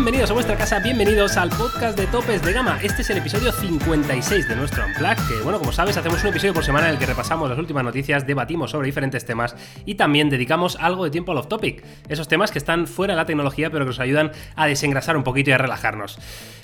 bienvenidos a vuestra casa, bienvenidos al podcast de Topes de Gama. Este es el episodio 56 de nuestro Unplug, que bueno, como sabes, hacemos un episodio por semana en el que repasamos las últimas noticias, debatimos sobre diferentes temas y también dedicamos algo de tiempo al off-topic, esos temas que están fuera de la tecnología pero que nos ayudan a desengrasar un poquito y a relajarnos.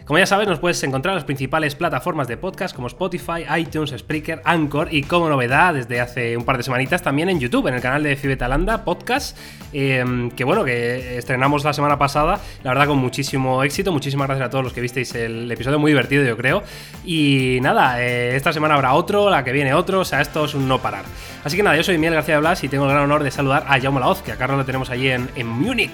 Como ya sabes, nos puedes encontrar en las principales plataformas de podcast como Spotify, iTunes, Spreaker, Anchor y como novedad desde hace un par de semanitas también en YouTube, en el canal de Fibetalanda Podcast, eh, que bueno, que estrenamos la semana pasada, la verdad con muchísimo éxito, muchísimas gracias a todos los que visteis el episodio, muy divertido yo creo, y nada, eh, esta semana habrá otro, la que viene otro, o sea, esto es un no parar. Así que nada, yo soy Miguel García de Blas y tengo el gran honor de saludar a Jaume Laoz, que a Carlos lo tenemos allí en, en Múnich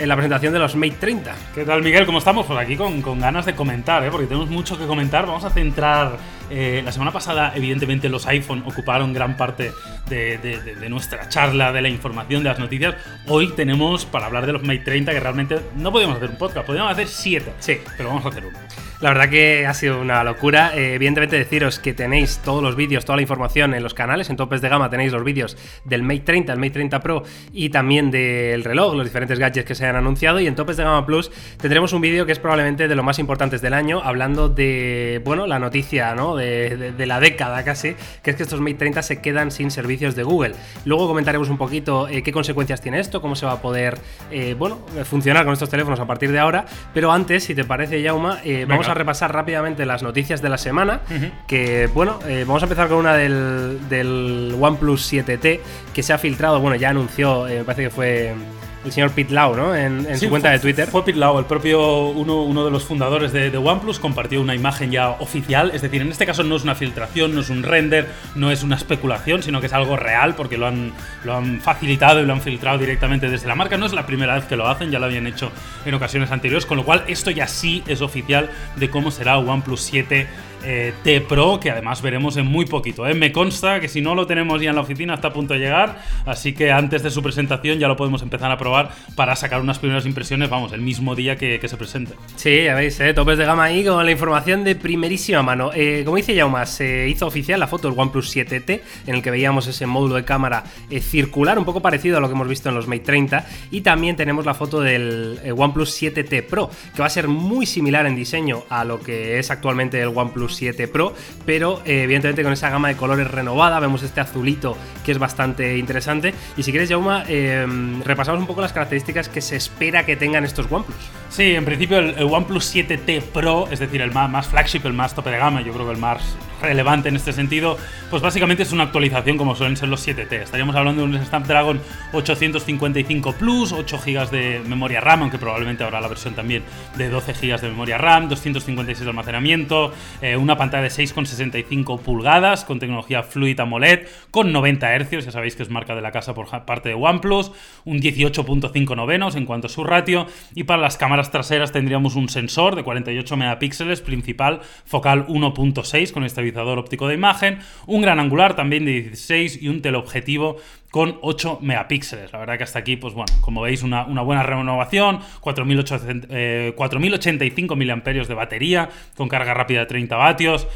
en la presentación de los Mate 30. ¿Qué tal, Miguel? ¿Cómo estamos? Por aquí con, con ganas de comentar, ¿eh? porque tenemos mucho que comentar. Vamos a centrar. Eh, la semana pasada, evidentemente, los iPhone ocuparon gran parte de, de, de, de, nuestra charla, de la información, de las noticias. Hoy tenemos para hablar de los Mate 30 que realmente no podíamos hacer un podcast, podíamos hacer siete. Sí. Pero vamos a hacer uno. La verdad que ha sido una locura. Eh, evidentemente deciros que tenéis todos los vídeos, toda la información en los canales. En Topes de Gama tenéis los vídeos del Mate 30, el Mate 30 Pro y también del reloj, los diferentes gadgets que se han anunciado. Y en Topes de Gama Plus tendremos un vídeo que es probablemente de los más importantes del año, hablando de, bueno, la noticia, ¿no? De, de, la década casi, que es que estos Mate 30 se quedan sin servicios de Google. Luego comentaremos un poquito eh, qué consecuencias tiene esto, cómo se va a poder, eh, bueno, funcionar con estos teléfonos a partir de ahora. Pero antes, si te parece, Yauma, vamos a a repasar rápidamente las noticias de la semana. Uh -huh. Que bueno, eh, vamos a empezar con una del, del, OnePlus 7T que se ha filtrado. Bueno, ya anunció, eh, me parece que fue el señor Pete Lau, ¿no? En, en sí, su cuenta fue, de Twitter. Fue Pete Lau, el propio uno, uno de los fundadores de, de, OnePlus, compartió una imagen ya oficial. Es decir, en este caso no es una filtración, no es un render, no es una especulación, sino que es algo real porque lo han, lo han facilitado y lo han filtrado directamente desde la marca. No es la primera vez que lo hacen, ya lo habían hecho en ocasiones anteriores, con lo cual esto ya sí es oficial de cómo será OnePlus 7 eh, T Pro, que además veremos en muy poquito. ¿eh? Me consta que si no lo tenemos ya en la oficina está a punto de llegar, así que antes de su presentación ya lo podemos empezar a probar para sacar unas primeras impresiones, vamos, el mismo día que, se presente. Sí, ya veis, ¿eh? topes de gama ahí con la información de primerísima mano. Eh, como dice Yauma, se hizo oficial la foto del OnePlus 7T, en el que veíamos ese módulo de cámara circular, un poco parecido a lo que hemos visto en los Mate 30, y también tenemos la foto del OnePlus 7T Pro, que va a ser muy similar en diseño a lo que es actualmente el OnePlus 7 Pro, pero eh, evidentemente con esa gama de colores renovada, vemos este azulito que es bastante interesante. Y si quieres, Jauma, eh, repasamos un poco las características que se espera que tengan estos OnePlus. Sí, en principio el, OnePlus 7T Pro, es decir, el más, más, flagship, el más tope de gama, yo creo que el más relevante en este sentido, pues básicamente es una actualización como suelen ser los 7T. Estaríamos hablando de un Snapdragon 855 Plus, 8 GB de memoria RAM, aunque probablemente habrá la versión también de 12 GB de memoria RAM, 256 de almacenamiento, eh, una pantalla de 6,65 pulgadas con tecnología Fluid AMOLED, con 90 Hz, ya sabéis que es marca de la casa por parte de OnePlus, un 18.5 novenos en cuanto a su ratio, y para las cámaras traseras tendríamos un sensor de 48 megapíxeles principal, focal 1.6 con estabilizador óptico de imagen, un gran angular también de 16 y un teleobjetivo con 8 megapíxeles. La verdad que hasta aquí, pues bueno, como veis, una, una buena renovación, 4085 eh, 4085 mAh de batería, con carga rápida de 30 vatios.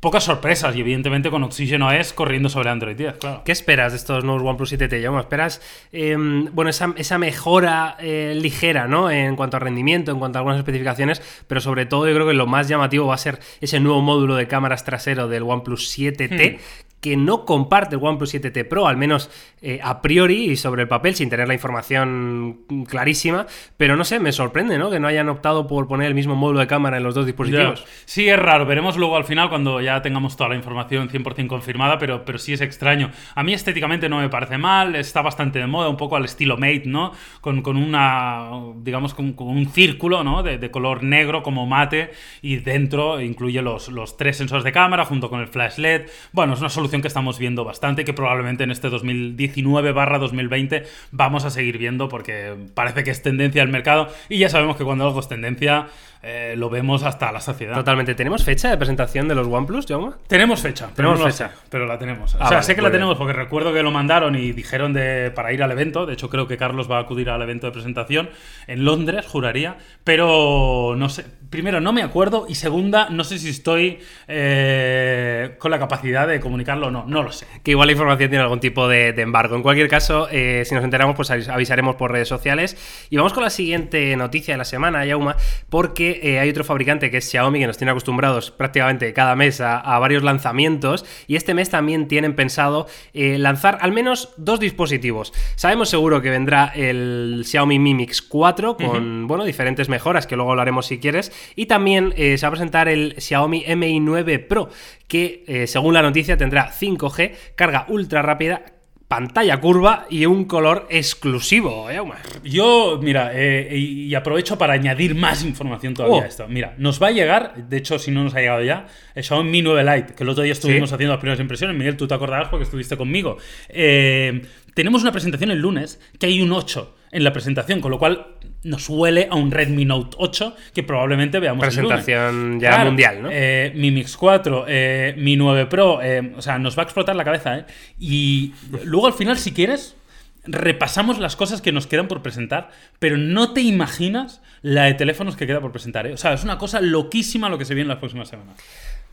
Pocas sorpresas y evidentemente con Oxygen OS corriendo sobre Android 10, claro. ¿Qué esperas de estos nuevos OnePlus 7T? ¿Cómo esperas eh, bueno, esa, esa mejora eh, ligera ¿no? en cuanto a rendimiento, en cuanto a algunas especificaciones, pero sobre todo yo creo que lo más llamativo va a ser ese nuevo módulo de cámaras trasero del OnePlus 7T, hmm que no comparte el OnePlus 7T Pro, al menos eh, a priori y sobre el papel, sin tener la información clarísima, pero no sé, me sorprende, ¿no? Que no hayan optado por poner el mismo módulo de cámara en los dos dispositivos. Sí, es raro, veremos luego al final cuando ya tengamos toda la información 100% confirmada, pero, pero sí es extraño. A mí estéticamente no me parece mal, está bastante de moda, un poco al estilo Mate, ¿no? Con, con una, digamos, con, un círculo, ¿no? De, de, color negro como mate y dentro incluye los, los tres sensores de cámara junto con el flash LED. Bueno, es una solución que estamos viendo bastante, que probablemente en este 2019-2020 vamos a seguir viendo porque parece que es tendencia al mercado y ya sabemos que cuando algo es tendencia eh, lo vemos hasta la saciedad. Totalmente. ¿Tenemos fecha de presentación de los OnePlus, Jaume? Tenemos fecha. Tenemos no fecha. sé, pero la tenemos. Ah, o sea, vale, sé que la tenemos porque recuerdo que lo mandaron y dijeron de, para ir al evento. De hecho, creo que Carlos va a acudir al evento de presentación en Londres, juraría. Pero no sé. Primero, no me acuerdo. Y segunda, no sé si estoy eh, con la capacidad de comunicarlo o no. No lo sé. Que igual la información tiene algún tipo de, de embargo. En cualquier caso, eh, si nos enteramos, pues avis- avisaremos por redes sociales. Y vamos con la siguiente noticia de la semana, Yauma, porque eh, hay otro fabricante que es Xiaomi, que nos tiene acostumbrados prácticamente cada mes a, a varios lanzamientos. Y este mes también tienen pensado eh, lanzar al menos dos dispositivos. Sabemos seguro que vendrá el Xiaomi Mi Mix 4 con, bueno, diferentes mejoras que luego hablaremos si quieres. Y también eh, se va a presentar el Xiaomi Mi 9 Pro, que según la noticia tendrá 5G, carga ultra rápida, pantalla curva y un color exclusivo. Yauma. Yo, mira, eh, y, aprovecho para añadir más información todavía Oh. a esto. Mira, nos va a llegar, de hecho, si no nos ha llegado ya, el Xiaomi Mi 9 Lite, que el otro día estuvimos Sí. haciendo las primeras impresiones. Miguel, tú te acordarás porque estuviste conmigo. Eh, tenemos una presentación el lunes que hay un 8 en la presentación, con lo cual nos huele a un Redmi Note 8 que probablemente veamos el lunes. Presentación ya Claro, mundial, ¿no? eh, Mi Mix 4, eh, Mi 9 Pro, eh, o sea, nos va a explotar la cabeza, ¿eh? Y luego al final, si quieres, repasamos las cosas que nos quedan por presentar, pero no te imaginas la de teléfonos que queda por presentar, ¿eh? O sea, es una cosa loquísima lo que se viene en las próximas semanas.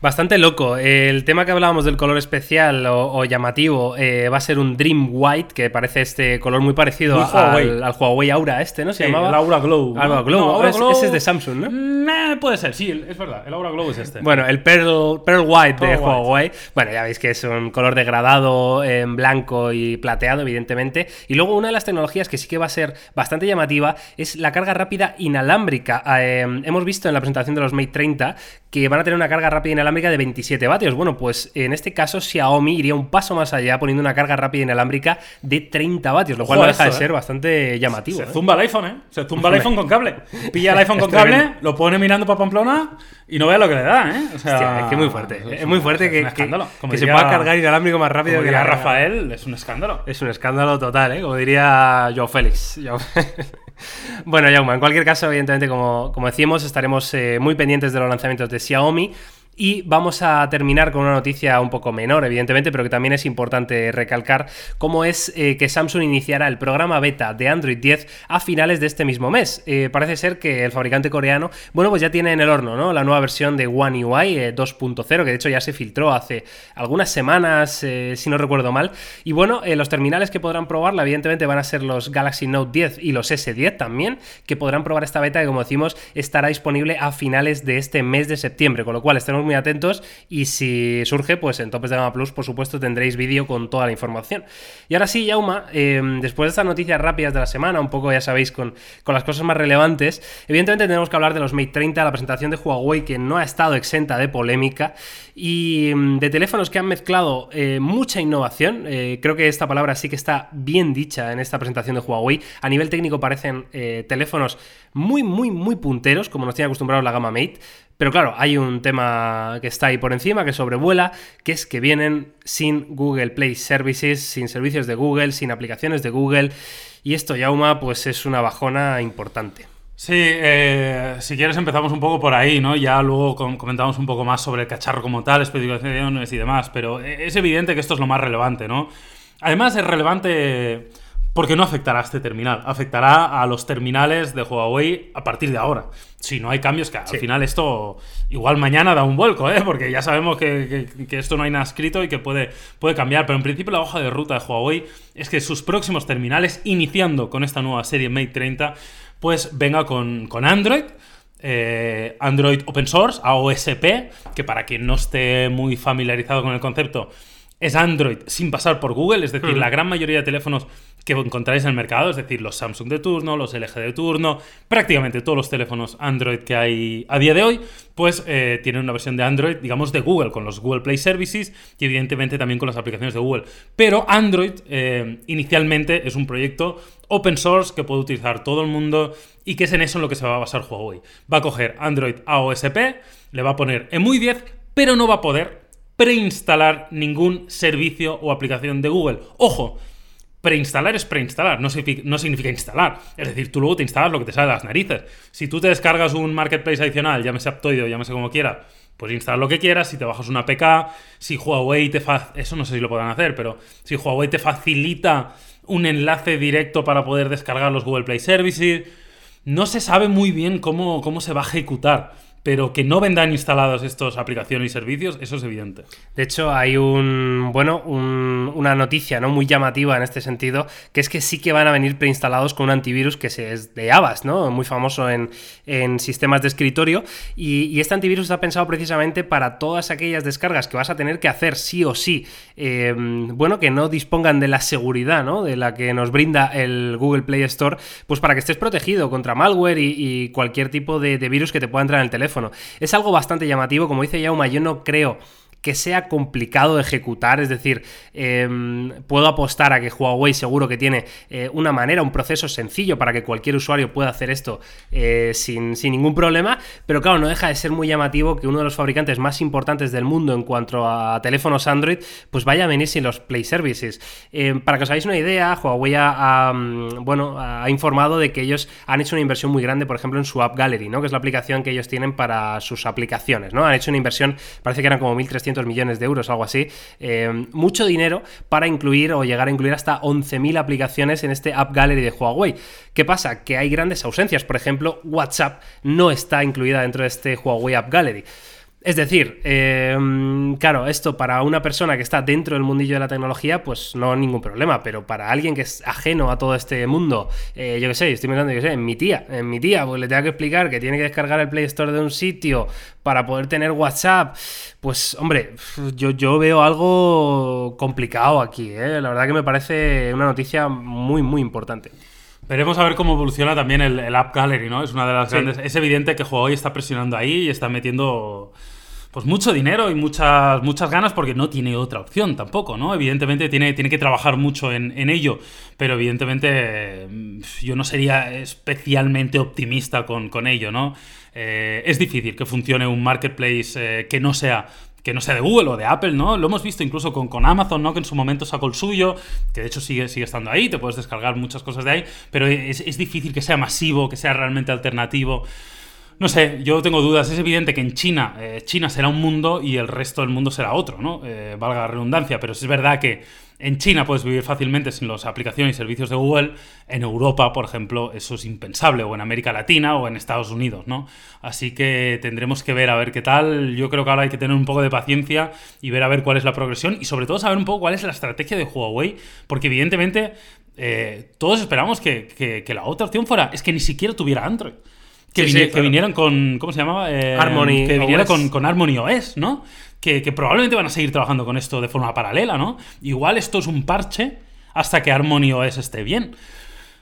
Bastante loco. El tema que hablábamos del color especial o, o llamativo eh, va a ser un Dream White, que parece este color muy parecido Muy a- Huawei. al, al Huawei Aura este, ¿no? Se Sí, llamaba el Aura Glow. Aura Glow. No, Aura Glow- Ese es de Samsung, ¿no? Mm, eh, puede ser, sí, es verdad. El Aura Glow es este. Bueno, el Pearl, Pearl White de White. Huawei. Bueno, ya veis que es un color degradado en blanco y plateado, evidentemente. Y luego una de las tecnologías que sí que va a ser bastante llamativa es la carga rápida inalámbrica. Eh, hemos visto en la presentación de los Mate 30 que van a tener una carga rápida inalámbrica de 27 vatios. Bueno, pues en este caso Xiaomi iría un paso más allá poniendo una carga rápida inalámbrica de 30 vatios, lo cual Ojo no deja de ser ¿eh? bastante llamativo. Se ¿eh? zumba el iPhone, ¿eh? Se zumba el iPhone con cable. Pilla el iPhone con Es cable, lo pone mirando para Pamplona y no vea lo que le da, ¿eh? O sea, Hostia, es que es muy fuerte. es Es muy fuerte es que, un que- escándalo. Como que se pueda cargar inalámbrico más rápido Como que diría la. Rafael, es un escándalo. Es un escándalo total, ¿eh? Como diría Joe Félix. Joe- bueno, Jaume, en cualquier caso, evidentemente, como, como decíamos, estaremos eh, muy pendientes de los lanzamientos de Xiaomi. Y vamos a terminar con una noticia un poco menor, evidentemente, pero que también es importante recalcar, como es eh, que Samsung iniciará el programa beta de Android 10 a finales de este mismo mes. Eh, parece ser que el fabricante coreano, bueno, pues ya tiene en el horno, ¿no? La nueva versión de One UI eh, 2.0, que de hecho ya se filtró hace algunas semanas, eh, si no recuerdo mal. Y bueno, eh, los terminales que podrán probarla, evidentemente, van a ser los Galaxy Note 10 y los S10 también, que podrán probar esta beta que, como decimos, estará disponible a finales de este mes de septiembre, con lo cual estaremos muy atentos y si surge, pues en Topes de Gama Plus, por supuesto, tendréis vídeo con toda la información. Y ahora sí, Yauma, eh, después de estas noticias rápidas de la semana, un poco, ya sabéis, con, con las cosas más relevantes, evidentemente tenemos que hablar de los Mate 30, la presentación de Huawei, que no ha estado exenta de polémica, y mm, de teléfonos que han mezclado eh, mucha innovación. Eh, creo que esta palabra sí que está bien dicha en esta presentación de Huawei. A nivel técnico parecen eh, teléfonos muy, muy, muy punteros, como nos tiene acostumbrados la gama Mate. Pero claro, hay un tema que está ahí por encima, que sobrevuela, que es que vienen sin Google Play Services, sin servicios de Google, sin aplicaciones de Google. Y esto, Yauma, pues es una bajona importante. Sí, eh, si quieres empezamos un poco por ahí, ¿no? Ya luego com- comentamos un poco más sobre el cacharro como tal, especificaciones y demás, pero eh, es evidente que esto es lo más relevante, ¿no? Además es relevante porque no afectará a este terminal, afectará a los terminales de Huawei a partir de ahora. Si no hay cambios, que Sí. al final esto igual mañana da un vuelco, ¿eh? Porque ya sabemos que, que- que esto no hay nada escrito y que puede, puede cambiar, pero en principio la hoja de ruta de Huawei es que sus próximos terminales, iniciando con esta nueva serie Mate 30, pues venga con, con Android. eh, Android Open Source, AOSP, que para quien no esté muy familiarizado con el concepto, es Android sin pasar por Google, es decir, la gran mayoría de teléfonos que encontráis en el mercado, es decir, los Samsung de turno, los LG de turno, prácticamente todos los teléfonos Android que hay a día de hoy, pues eh, tienen una versión de Android, digamos, de Google, con los Google Play Services y evidentemente también con las aplicaciones de Google. Pero Android eh, inicialmente es un proyecto open source que puede utilizar todo el mundo y que es en eso en lo que se va a basar Huawei. Va a coger Android AOSP, le va a poner EMUI 10, pero no va a poder preinstalar ningún servicio o aplicación de Google. Ojo, Preinstalar es preinstalar, no significa, no significa instalar. Es decir, tú luego te instalas lo que te sale de las narices. Si tú te descargas un marketplace adicional, llámese Aptoide o llámese como quiera, pues instalar lo que quieras, si te bajas una PK, si Huawei te eso no sé si lo podrán hacer, pero si Huawei te facilita un enlace directo para poder descargar los Google Play Services, no se sabe muy bien cómo, cómo se va a ejecutar pero que no vendan instalados estos aplicaciones y servicios, eso es evidente. De hecho, hay un bueno, una noticia ¿no? muy llamativa en este sentido, que es que sí que van a venir preinstalados con un antivirus que es de Avast, ¿no? Muy famoso en, sistemas de escritorio. Y, este antivirus está pensado precisamente para todas aquellas descargas que vas a tener que hacer sí o sí. Em, bueno, que no dispongan de la seguridad, ¿no? De la que nos brinda el Google Play Store, pues para que estés protegido contra malware y, cualquier tipo de virus que te pueda entrar en el teléfono. Es algo bastante llamativo, como dice Yauma, yo no creo que sea complicado de ejecutar, es decir, em, puedo apostar a que Huawei seguro que tiene eh, una manera, un proceso sencillo para que cualquier usuario pueda hacer esto eh, sin, ningún problema, pero claro, no deja de ser muy llamativo que uno de los fabricantes más importantes del mundo en cuanto a teléfonos Android, pues vaya a venir sin los Play Services. Em, para que os hagáis una idea, Huawei ha, mm, bueno, ha informado de que ellos han hecho una inversión muy grande, por ejemplo, en su App Gallery, ¿no? que es la aplicación que ellos tienen para sus aplicaciones. ¿no? Han hecho una inversión, parece que eran como 1.300 millones de euros, algo así. Eh, mucho dinero para incluir o llegar a incluir hasta 11.000 aplicaciones en este App Gallery de Huawei. ¿Qué pasa? Que hay grandes ausencias. Por ejemplo, WhatsApp no está incluida dentro de este Huawei App Gallery. Es decir, em, claro, esto para una persona que está dentro del mundillo de la tecnología, pues no hay ningún problema, pero para alguien que es ajeno a todo este mundo, eh, yo qué sé, estoy mirando, yo qué sé, en mi tía, en mi tía, pues le tengo que explicar que tiene que descargar el Play Store de un sitio para poder tener WhatsApp, pues hombre, yo, yo veo algo complicado aquí, ¿eh? la verdad que me parece una noticia muy, muy importante. Veremos a ver cómo evoluciona también el, App Gallery, ¿no? Es una de las grandes. Es evidente que Huawei está presionando ahí y está metiendo pues mucho dinero y muchas, muchas ganas porque no tiene otra opción tampoco, ¿no? Evidentemente tiene, tiene que trabajar mucho en, ello, pero evidentemente mm, yo no sería especialmente optimista con, ello, ¿no? Eh, es difícil que funcione un marketplace eh, que no sea que no sea de Google o de Apple, ¿no? Lo hemos visto incluso con, con, Amazon, ¿no? Que en su momento sacó el suyo, que de hecho sigue, sigue estando ahí, te puedes descargar muchas cosas de ahí, pero es, es difícil que sea masivo, que sea realmente alternativo. No sé, yo tengo dudas. Es evidente que en China, eh, China será un mundo y el resto del mundo será otro, ¿no? Eh, valga la redundancia, pero es verdad que en China puedes vivir fácilmente sin las aplicaciones y servicios de Google. En Europa, por ejemplo, eso es impensable, o en América Latina o en Estados Unidos, ¿no? Así que tendremos que ver a ver qué tal. Yo creo que ahora hay que tener un poco de paciencia y ver a ver cuál es la progresión y sobre todo saber un poco cuál es la estrategia de Huawei, porque evidentemente eh, todos esperamos que, que la otra opción fuera, es que ni siquiera tuviera Android que, vinieron con. ¿Cómo se llamaba? Eh, Harmony. Que vinieron con, con, Harmony OS, ¿no? Que, que, probablemente van a seguir trabajando con esto de forma paralela, ¿no? Igual esto es un parche hasta que Harmony OS esté bien.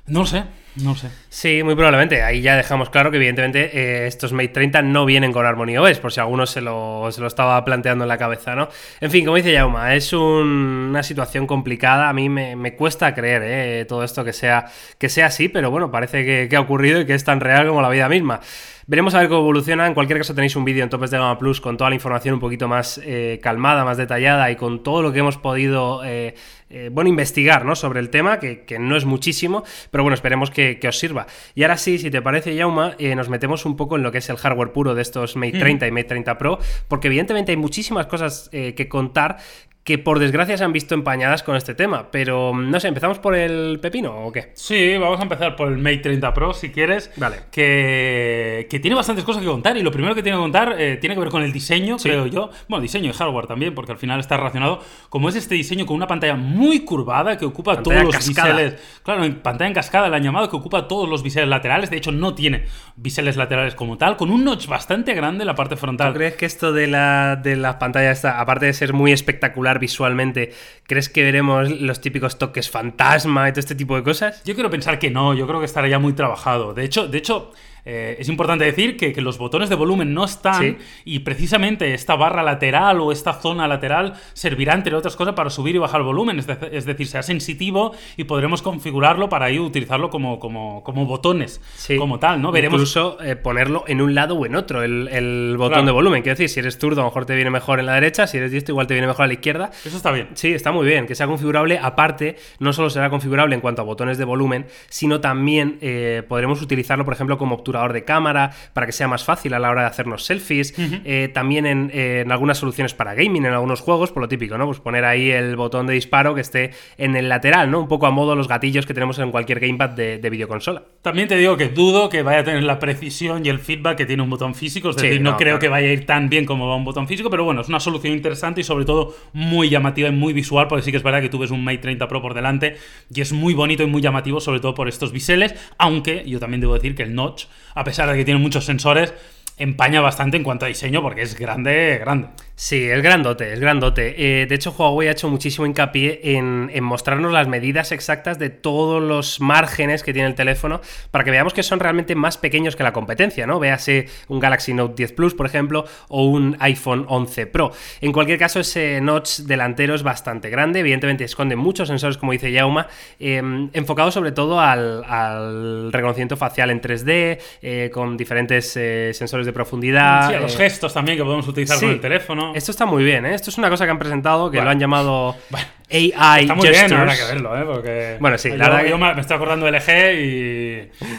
No lo sé, no sé. Sí, muy probablemente. Ahí ya dejamos claro que evidentemente eh, estos Mate 30 no vienen con Harmony OS, por si alguno se lo, se lo estaba planteando en la cabeza, ¿no? En fin, como dice Yauma, es una situación complicada. A mí me, cuesta creer eh, todo esto que sea, que sea así, pero bueno, parece que, que ha ocurrido y que es tan real como la vida misma. Veremos a ver cómo evoluciona. En cualquier caso, tenéis un vídeo en Topes de Gama Plus con toda la información un poquito más eh, calmada, más detallada y con todo lo que hemos podido eh, eh, bueno, investigar ¿no? sobre el tema, que, no es muchísimo, pero bueno, esperemos que, os sirva. Y ahora sí, si te parece, Yauma, nos metemos un poco en lo que es el hardware puro de estos Mate 30 y Mate 30 Pro, porque evidentemente hay muchísimas cosas que contar que por desgracia se han visto empañadas con este tema. Pero no sé, ¿empezamos por el pepino o qué? Sí, vamos a empezar por el Mate 30 Pro, si quieres. Vale. Que, que tiene bastantes cosas que contar. Y lo primero que tiene que contar eh, tiene que ver con el diseño, creo yo. Bueno, diseño y hardware también, porque al final está relacionado. Como es este diseño con una pantalla muy curvada que ocupa todos los biseles. Claro, en pantalla en cascada la han llamado, que ocupa todos los biseles laterales. De hecho, no tiene biseles laterales como tal, con un notch bastante grande en la parte frontal. ¿Tú crees que esto de la, de la pantalla está, aparte de ser muy espectacular, visualmente, ¿crees que veremos los típicos toques fantasma y todo este tipo de cosas? Yo quiero pensar que no, yo creo que estará ya muy trabajado. De hecho, de hecho Eh, es importante decir que, que los botones de volumen no están Sí. y precisamente esta barra lateral o esta zona lateral servirá, entre otras cosas, para subir y bajar el volumen. Es, de- es decir, será sensitivo y podremos configurarlo para ahí utilizarlo como, como, como botones, Sí. como tal, ¿no? Veremos. Incluso eh, ponerlo en un lado o en otro, el, el botón Claro. de volumen. Quiero decir, si eres zurdo, a lo mejor te viene mejor en la derecha, si eres diestro, igual te viene mejor a la izquierda. Eso está bien. Sí, está muy bien, que sea configurable. Aparte, no solo será configurable en cuanto a botones de volumen, sino también eh, podremos utilizarlo, por ejemplo, como de cámara, para que sea más fácil a la hora de hacernos selfies. Eh, también en, eh, en algunas soluciones para gaming, en algunos juegos, por lo típico, ¿no? Pues poner ahí el botón de disparo que esté en el lateral, ¿no? Un poco a modo los gatillos que tenemos en cualquier gamepad de, de videoconsola. También te digo que dudo que vaya a tener la precisión y el feedback que tiene un botón físico. Es Sí, decir, no, no, creo claro. que vaya a ir tan bien como va un botón físico, pero bueno, es una solución interesante y sobre todo muy llamativa y muy visual, porque sí que es verdad que tú ves un Mate 30 Pro por delante y es muy bonito y muy llamativo, sobre todo por estos biseles, aunque yo también debo decir que el notch, a pesar de que tiene muchos sensores, empaña bastante en cuanto a diseño porque es grande, grande. Sí, es grandote, es grandote. Eh, de hecho, Huawei ha hecho muchísimo hincapié en, en mostrarnos las medidas exactas de todos los márgenes que tiene el teléfono para que veamos que son realmente más pequeños que la competencia, ¿no? Véase un Galaxy Note 10 Plus, por ejemplo, o un iPhone 11 Pro. En cualquier caso, ese notch delantero es bastante grande, evidentemente esconde muchos sensores, como dice Yauma, eh, enfocado sobre todo al, al reconocimiento facial en 3D, eh, con diferentes sensores de profundidad. Sí, a los gestos también que podemos utilizar Sí. con el teléfono. Esto está muy bien, ¿eh? Esto es una cosa que han presentado que Bueno. lo han llamado Bueno, AI Está muy Gestures. bien, habrá que verlo, ¿eh? Porque Bueno, sí, yo, la verdad que- yo me me estoy acordando del LG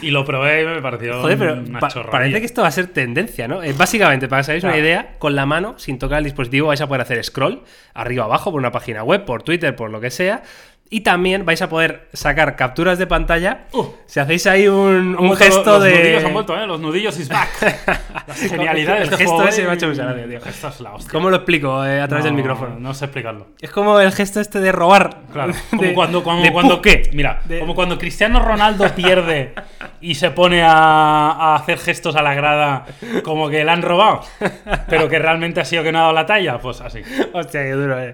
y, y lo probé y me pareció Joder, pero una pa- parece que esto va a ser tendencia, ¿no? Eh, básicamente, para que os hagáis una Claro. idea, con la mano, sin tocar el dispositivo, vais a poder hacer scroll arriba abajo por una página web, por Twitter, por lo que sea. Y también vais a poder sacar capturas de pantalla. Uh. si hacéis ahí un, gesto los, de. Los nudillos han vuelto, ¿eh? Los nudillos is back. La genialidad El gesto ese me ha hecho mucha gracia, tío. Es la hostia. ¿Cómo lo explico eh, a través del No, micrófono? No sé explicarlo. Es como el gesto este de robar. Claro, De- como cuando, como de cuando ¿qué? Mira, De- como cuando Cristiano Ronaldo pierde y se pone a, a hacer gestos a la grada como que le han robado, pero que realmente ha sido que no ha dado la talla, pues así. Hostia, qué duro, eh.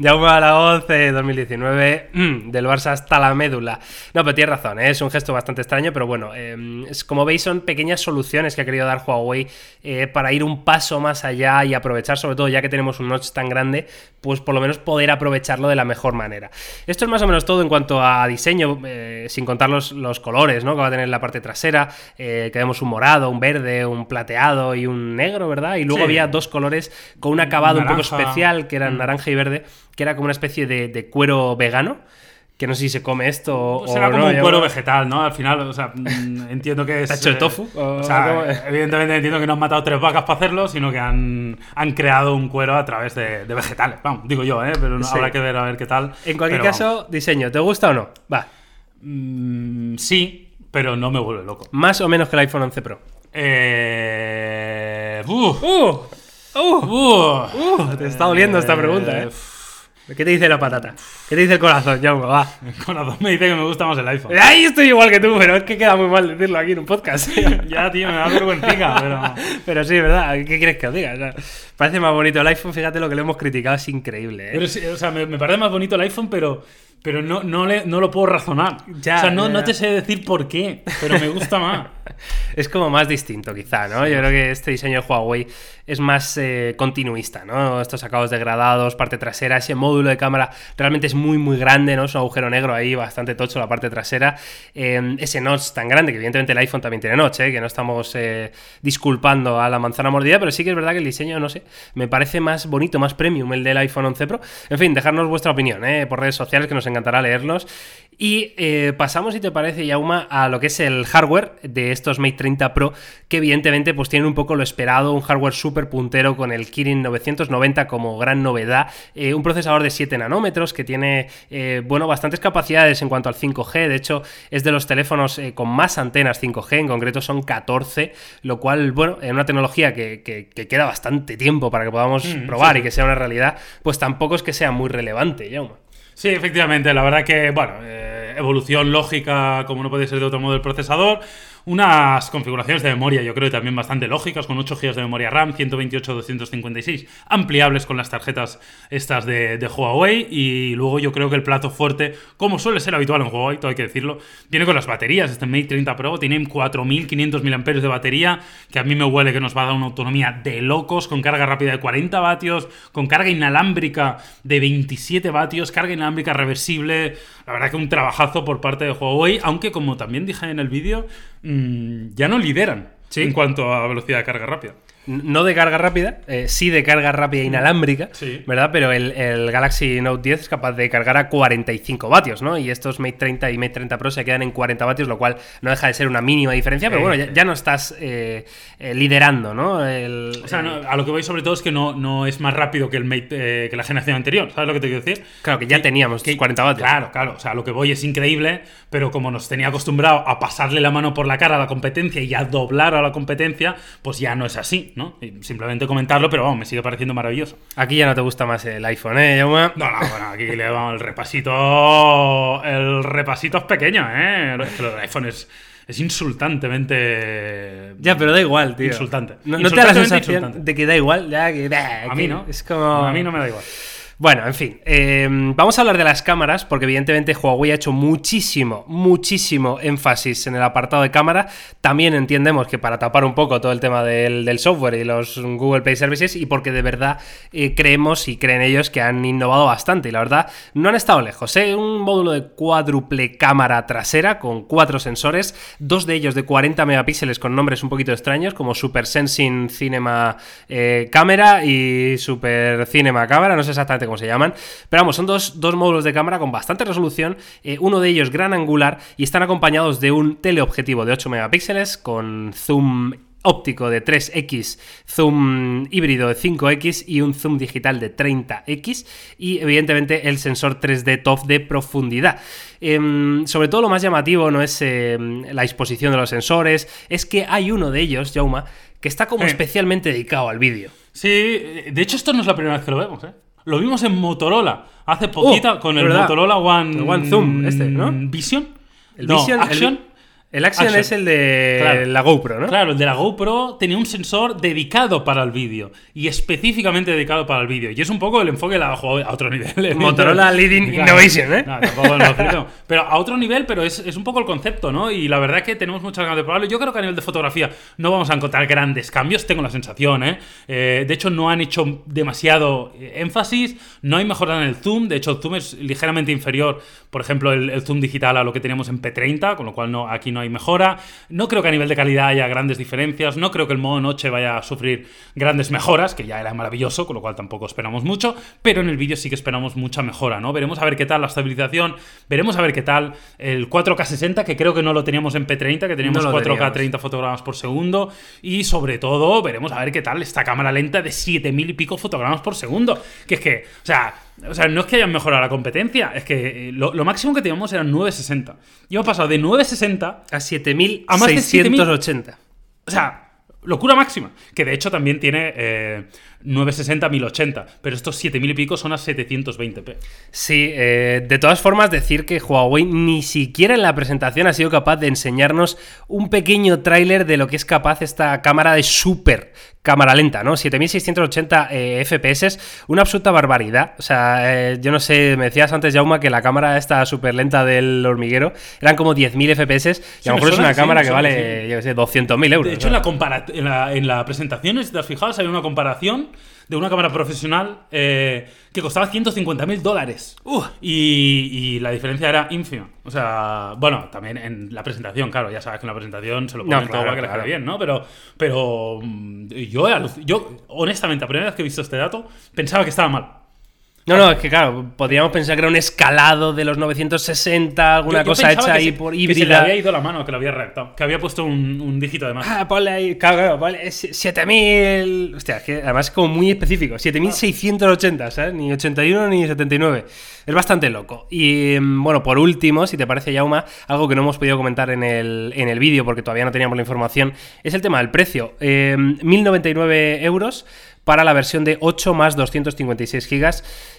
Jaume Araoz, eh, 2019, mm, del Barça hasta la médula. No, pero tienes razón, eh, es un gesto bastante extraño, pero bueno, eh, es, como veis son pequeñas soluciones que ha querido dar Huawei eh, para ir un paso más allá y aprovechar, sobre todo ya que tenemos un notch tan grande, pues por lo menos poder aprovecharlo de la mejor manera. Esto es más o menos todo en cuanto a diseño, eh, sin contar los, los colores, ¿no? Que va a tener la parte trasera, que vemos un morado, un verde, un plateado y un negro, ¿verdad? Y luego Sí. había dos colores con un acabado un poco especial, que eran Mm. naranja y verde, que era como una especie de, de cuero vegano. Que no sé si se come esto o, Pues será o como no, un yo- cuero vegetal, ¿no? Al final, o sea, mm, entiendo que es. ¿Está hecho de eh, tofu? O ¿O sea, evidentemente entiendo que no han matado tres vacas para hacerlo, sino que han, han creado un cuero a través de, de vegetales. Vamos, digo yo, ¿eh? Pero no, Sí. habrá que ver a ver qué tal. En cualquier Pero caso, diseño, ¿te gusta o no? Va. Mm, sí, pero no me vuelve loco. más o menos que el iPhone 11 Pro. Eh. ¡Uh! ¡Uh! ¡Uh! Te está doliendo esta pregunta, ¿eh? ¿Qué te dice la patata? ¿Qué te dice el corazón, Jaume? Va. El corazón me dice que me gusta más el iPhone. Ahí estoy igual que tú, pero es que queda muy mal decirlo aquí en un podcast. Ya, tío, me da vergüenza, pero. Pero sí, ¿verdad? ¿Qué quieres que os diga? O sea, parece más bonito el iPhone, fíjate lo que le hemos criticado, es increíble. ¿eh? Pero sí, o sea, me, me parece más bonito el iPhone, pero, pero no, no, le, no lo puedo razonar. Ya, o sea, no, ya, no te sé decir por qué, pero me gusta más. Es como más distinto, quizá, ¿no? Yo creo que este diseño de Huawei es más eh, continuista, ¿no? Estos acabados degradados, parte trasera, ese módulo de cámara realmente es muy, muy grande, ¿no? Es un agujero negro ahí, bastante tocho la parte trasera. Eh, ese notch tan grande, que evidentemente el iPhone también tiene notch, ¿eh? Que no estamos eh, disculpando a la manzana mordida, pero sí que es verdad que el diseño, no sé, me parece más bonito, más premium el del iPhone 11 Pro. En fin, dejarnos vuestra opinión, ¿eh? Por redes sociales, que nos encantará leerlos. Y eh, pasamos, si te parece, Yauma, a lo que es el hardware de estos Mate 30 Pro, que evidentemente pues tienen un poco lo esperado, un hardware súper puntero con el Kirin 990 como gran novedad, eh, un procesador de 7 nanómetros que tiene, eh, bueno, bastantes capacidades en cuanto al 5G, de hecho es de los teléfonos con más antenas 5G, en concreto son 14, lo cual, bueno, en una tecnología que, que- que queda bastante tiempo para que podamos Mm, probar sí, y que sea una realidad, pues tampoco es que sea muy relevante, Yauma. Sí, efectivamente, la verdad que, bueno, eh, evolución lógica, como no puede ser de otro modo, del procesador. Unas configuraciones de memoria, yo creo, también bastante lógicas, con 8 GB de memoria RAM, 128, 256, ampliables con las tarjetas estas de, Huawei. Y luego yo creo que el plato fuerte, como suele ser habitual en Huawei, todo hay que decirlo, viene con las baterías. Este Mate 30 Pro tiene 4500 mAh de batería, que a mí me huele que nos va a dar una autonomía de locos, con carga rápida de 40 vatios, con carga inalámbrica de 27 vatios, carga inalámbrica reversible. La verdad que un trabajazo por parte de Huawei, aunque como también dije en el vídeo, mmm, ya no lideran en cuanto a velocidad de carga rápida no de carga rápida, eh, sí de carga rápida inalámbrica, ¿verdad? Pero el, Galaxy Note 10 es capaz de cargar a 45 vatios, ¿no? Y estos Mate 30 y Mate 30 Pro se quedan en 40 vatios, lo cual no deja de ser una mínima diferencia, pero bueno, ya, no estás eh, eh, liderando, ¿no? o sea, a lo que voy sobre todo es que no, no es más rápido que el Mate, que la generación anterior, ¿sabes lo que te quiero decir? Claro, que ya teníamos que, 40 vatios. Claro, claro, o sea, lo que voy es increíble, pero como nos tenía acostumbrado a pasarle la mano por la cara a la competencia y a doblar a la competencia, pues ya no es así, ¿no? simplemente comentarlo, pero vamos, me sigue pareciendo maravilloso. Aquí ya no te gusta más el iPhone, ¿eh, Jaume? No, no, bueno, aquí le damos el repasito. El repasito es pequeño, ¿eh? El iPhone es es insultantemente. Ya, pero da igual, tío. Insultante. No, te da la sensación de que da igual, ya que. a mí no. Es como. A mí no me da igual. Bueno, en fin, eh, vamos a hablar de las cámaras, porque evidentemente Huawei ha hecho muchísimo, muchísimo énfasis en el apartado de cámara. También entendemos que para tapar un poco todo el tema del, software y los Google Play Services, y porque de verdad eh, creemos y creen ellos que han innovado bastante. Y la verdad, no han estado lejos. ¿eh? Un módulo de cuádruple cámara trasera con cuatro sensores, dos de ellos de 40 megapíxeles con nombres un poquito extraños, como Super Sensing Cinema Cámara y Super Cinema Cámara, no sé exactamente cómo se llaman. Pero vamos, son dos, módulos de cámara con bastante resolución, eh, uno de ellos gran angular y están acompañados de un teleobjetivo de 8 megapíxeles con zoom óptico de 3x, zoom híbrido de 5x y un zoom digital de 30x y evidentemente el sensor 3D TOF de profundidad. Em, sobre todo lo más llamativo no es em, la exposición de los sensores, es que hay uno de ellos, Jauma, que está como especialmente dedicado al vídeo. Sí, de hecho esto no es la primera vez que lo vemos, ¿eh? Lo vimos en Motorola hace poquito oh, con el Motorola One, One Zoom, este, ¿no? Vision. El Vision, Action. El Action, es el de la GoPro, ¿no? Claro, el de la GoPro tenía un sensor dedicado para el vídeo y específicamente dedicado para el vídeo. Y es un poco el enfoque la, a otro nivel. Motorola Leading Innovation, ¿eh? No, tampoco lo Pero a otro nivel, pero es, es, un poco el concepto, ¿no? Y la verdad es que tenemos muchas ganas de probarlo. Yo creo que a nivel de fotografía no vamos a encontrar grandes cambios, tengo la sensación, ¿eh? eh de hecho, no han hecho demasiado eh, énfasis, no hay mejora en el zoom. De hecho, el zoom es ligeramente inferior, por ejemplo, el, el zoom digital a lo que teníamos en P30, con lo cual no, aquí no hay mejora. No creo que a nivel de calidad haya grandes diferencias. No creo que el modo noche vaya a sufrir grandes mejoras, que ya era maravilloso, con lo cual tampoco esperamos mucho. Pero en el vídeo sí que esperamos mucha mejora, ¿no? Veremos a ver qué tal la estabilización, veremos a ver qué tal el 4K 60, que creo que no lo teníamos en P30, que teníamos 4K 30 fotogramas por segundo. Y sobre todo, veremos a ver qué tal esta cámara lenta de 7000 y pico fotogramas por segundo. Que es que, o sea, o sea, no es que hayan mejorado la competencia, es que eh, lo, máximo que teníamos era 960. Y hemos pasado de 960 a 7680. O sea, locura máxima. Que de hecho también tiene eh, 960 1080, pero estos 7000 y pico son a 720p. Sí, eh, de todas formas, decir que Huawei ni siquiera en la presentación ha sido capaz de enseñarnos un pequeño tráiler de lo que es capaz esta cámara de super cámara lenta, ¿no? 7680 eh, FPS, una absoluta barbaridad. O sea, eh, yo no sé, me decías antes, Jauma, que la cámara esta súper lenta del hormiguero eran como 10.000 FPS y a lo mejor es una cámara que vale, yo sé, 200.000 euros. De hecho, en, la en, la, en la presentación, si te has fijado, hay una comparación de una cámara profesional eh, que costaba 150 mil dólares. y, la diferencia era ínfima. O sea, bueno, también en la presentación, claro, ya sabes que en la presentación se lo ponen todo para que le quede bien, ¿no? Pero, pero mm, yo, yo, honestamente, la primera vez que he visto este dato, pensaba que estaba mal. No, no, es que claro, podríamos pensar que era un escalado de los 960, alguna cosa hecha ahí por híbrida. Que se le había ido la mano, que lo había rectado, que había puesto un, dígito de más. Ah, ponle ahí, claro, ponle 7000. Hostia, es que además es como muy específico. 7680, ¿sabes? Ni 81 ni 79. Es bastante loco. Y mm, bueno, por último, si te parece, Yauma, algo que no hemos podido comentar en el, en el vídeo porque todavía no teníamos la información, es el tema del precio. Eh, 1099 euros para la versión de 8 más 256 GB.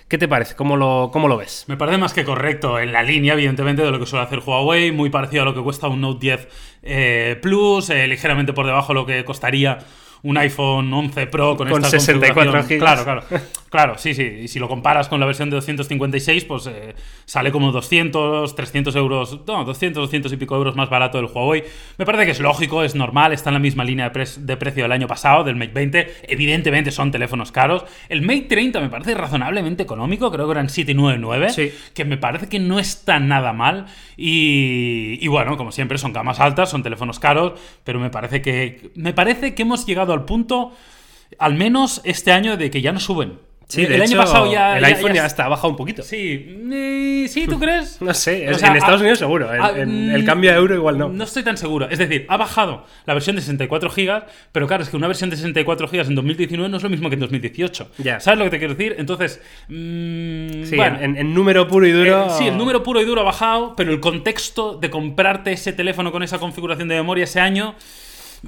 ¿Qué te parece? ¿Cómo lo, cómo lo ves? Me parece más que correcto, en la línea, evidentemente, de lo que suele hacer Huawei, muy parecido a lo que cuesta un Note 10 eh, Plus, eh, ligeramente por debajo de lo que costaría un iPhone 11 Pro con, Con esta 64 configuración. gigas. Claro, claro. Claro, sí, sí. Y si lo comparas con la versión de 256, pues eh, sale como 200, 300 euros, no, 200, 200 y pico euros más barato del Huawei. Me parece que es lógico, es normal, está en la misma línea de, precio del año pasado, del Mate 20. Evidentemente son teléfonos caros. El Mate 30 me parece razonablemente económico, creo que eran 799, Sí. que me parece que no está nada mal. Y, y bueno, como siempre, son gamas altas, son teléfonos caros, pero me parece que me parece que hemos llegado al punto, al menos este año, de que ya no suben. Sí, el de año hecho, pasado ya. El ya- iPhone ya, ya- está, ha bajado un poquito. Sí, ¿sí, ¿tú crees? No sé, O es- sea, en Estados Unidos seguro. En, en mm, el cambio a euro igual no. No estoy tan seguro. Es decir, ha bajado la versión de 64 GB, pero claro, es que una versión de 64 GB en 2019 no es lo mismo que en 2018. Ya. ¿Sabes lo que te quiero decir? Entonces, mm, Sí, bueno, en, en número puro y duro. eh, sí, el número puro y duro ha bajado, pero el contexto de comprarte ese teléfono con esa configuración de memoria ese año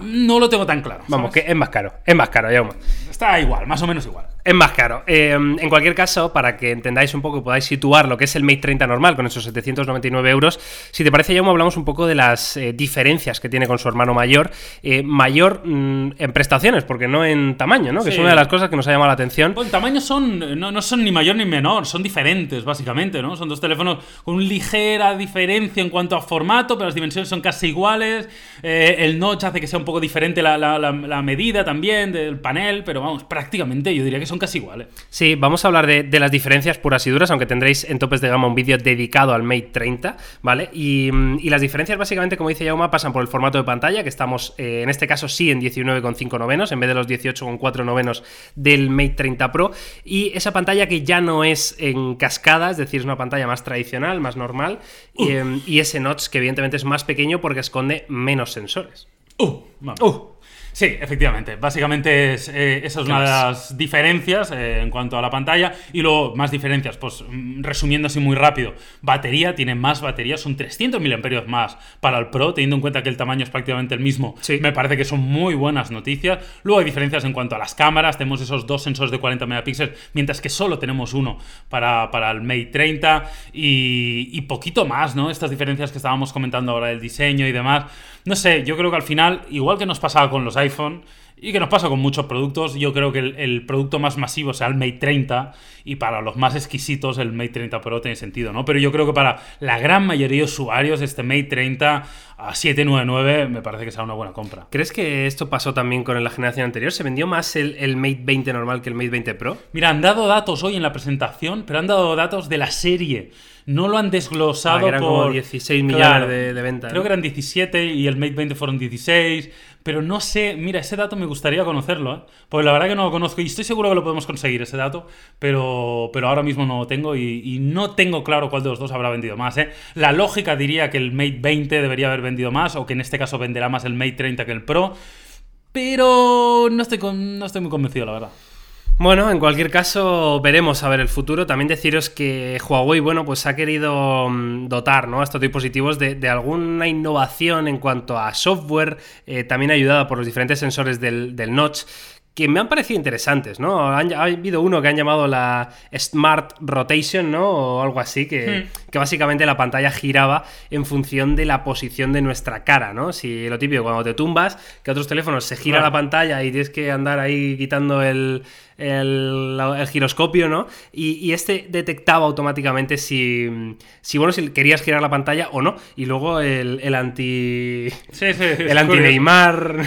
no lo tengo tan claro. Vamos, que es más caro. Es más caro, Jaume. Está igual, más o menos igual. Es más caro. Eh, en cualquier caso, para que entendáis un poco y podáis situar lo que es el Mate 30 normal con esos 799 euros, si te parece, Jaume, hablamos un poco de las eh, diferencias que tiene con su hermano mayor. Eh, mayor mm, en prestaciones, porque no en tamaño, ¿no? Que es una de las cosas que nos ha llamado la atención. Bueno, en tamaño son, no, no son ni mayor ni menor, son diferentes, básicamente, ¿no? Son dos teléfonos con ligera diferencia en cuanto a formato, pero las dimensiones son casi iguales. El notch hace que sea un poco diferente la, la- la- la medida también del panel, pero vamos, prácticamente yo diría que son casi iguales. Sí, vamos a hablar de, de las diferencias puras y duras, aunque tendréis en topes de gama un vídeo dedicado al Mate 30, ¿vale? Y, mm, y las diferencias básicamente, como dice Yauma, pasan por el formato de pantalla, que estamos eh, en este caso sí en 19,5 novenos, en vez de los 18,4 novenos del Mate 30 Pro, y esa pantalla que ya no es en cascada, es decir, es una pantalla más tradicional, más normal, y, em, y ese notch que evidentemente es más pequeño porque esconde menos sensores. Uh. Uh. Sí, efectivamente. Básicamente es, eh, esa es una de las diferencias eh, en cuanto a la pantalla. Y luego, más diferencias, pues mm, resumiendo así muy rápido. Batería, tiene más batería, son 300 mAh más para el Pro, teniendo en cuenta que el tamaño es prácticamente el mismo. Sí. Me parece que son muy buenas noticias. Luego hay diferencias en cuanto a las cámaras, tenemos esos dos sensores de 40 megapíxeles, mientras que solo tenemos uno para, para el Mate 30 y, y poquito más, ¿no? Estas diferencias que estábamos comentando ahora del diseño y demás. No sé, yo creo que al final, igual que nos pasaba con los iPhone y que nos pasa con muchos productos, yo creo que el, el producto más masivo sea el Mate 30 y para los más exquisitos el Mate 30 Pro tiene sentido, ¿no? Pero yo creo que para la gran mayoría de usuarios este Mate 30 a 799 me parece que sea una buena compra. ¿Crees que esto pasó también con la generación anterior? ¿Se vendió más el, el Mate 20 normal que el Mate 20 Pro? Mira, han dado datos hoy en la presentación, pero han dado datos de la serie. No lo han desglosado Ah, eran por... como 16 millones de- de ventas, Creo ¿no? que eran 17 y el Mate 20 fueron 16. Pero no sé, mira, ese dato me gustaría conocerlo, ¿eh? Porque la verdad que no lo conozco y estoy seguro que lo podemos conseguir, ese dato, pero, pero ahora mismo no lo tengo y, y no tengo claro cuál de los dos habrá vendido más, ¿eh? La lógica diría que el Mate 20 debería haber vendido más o que en este caso venderá más el Mate 30 que el Pro, pero no estoy, con- no estoy muy convencido, la verdad. Bueno, en cualquier caso, veremos a ver el futuro. También deciros que Huawei, bueno, pues ha querido mm, dotar ¿no? a estos dispositivos de, alguna innovación en cuanto a software, eh, también ayudada por los diferentes sensores del, del notch. Que me han parecido interesantes, ¿no? Han- ha habido uno que han llamado la Smart Rotation, ¿no? O algo así, que, que básicamente la pantalla giraba en función de la posición de nuestra cara, ¿no? Si lo típico, cuando te tumbas, que otros teléfonos se gira Claro. la pantalla y tienes que andar ahí quitando el, el, el giroscopio, ¿no? Y, y este detectaba automáticamente si, si, bueno, si querías girar la pantalla o no. Y luego el, el anti. Sí, sí, El anti. Neymar.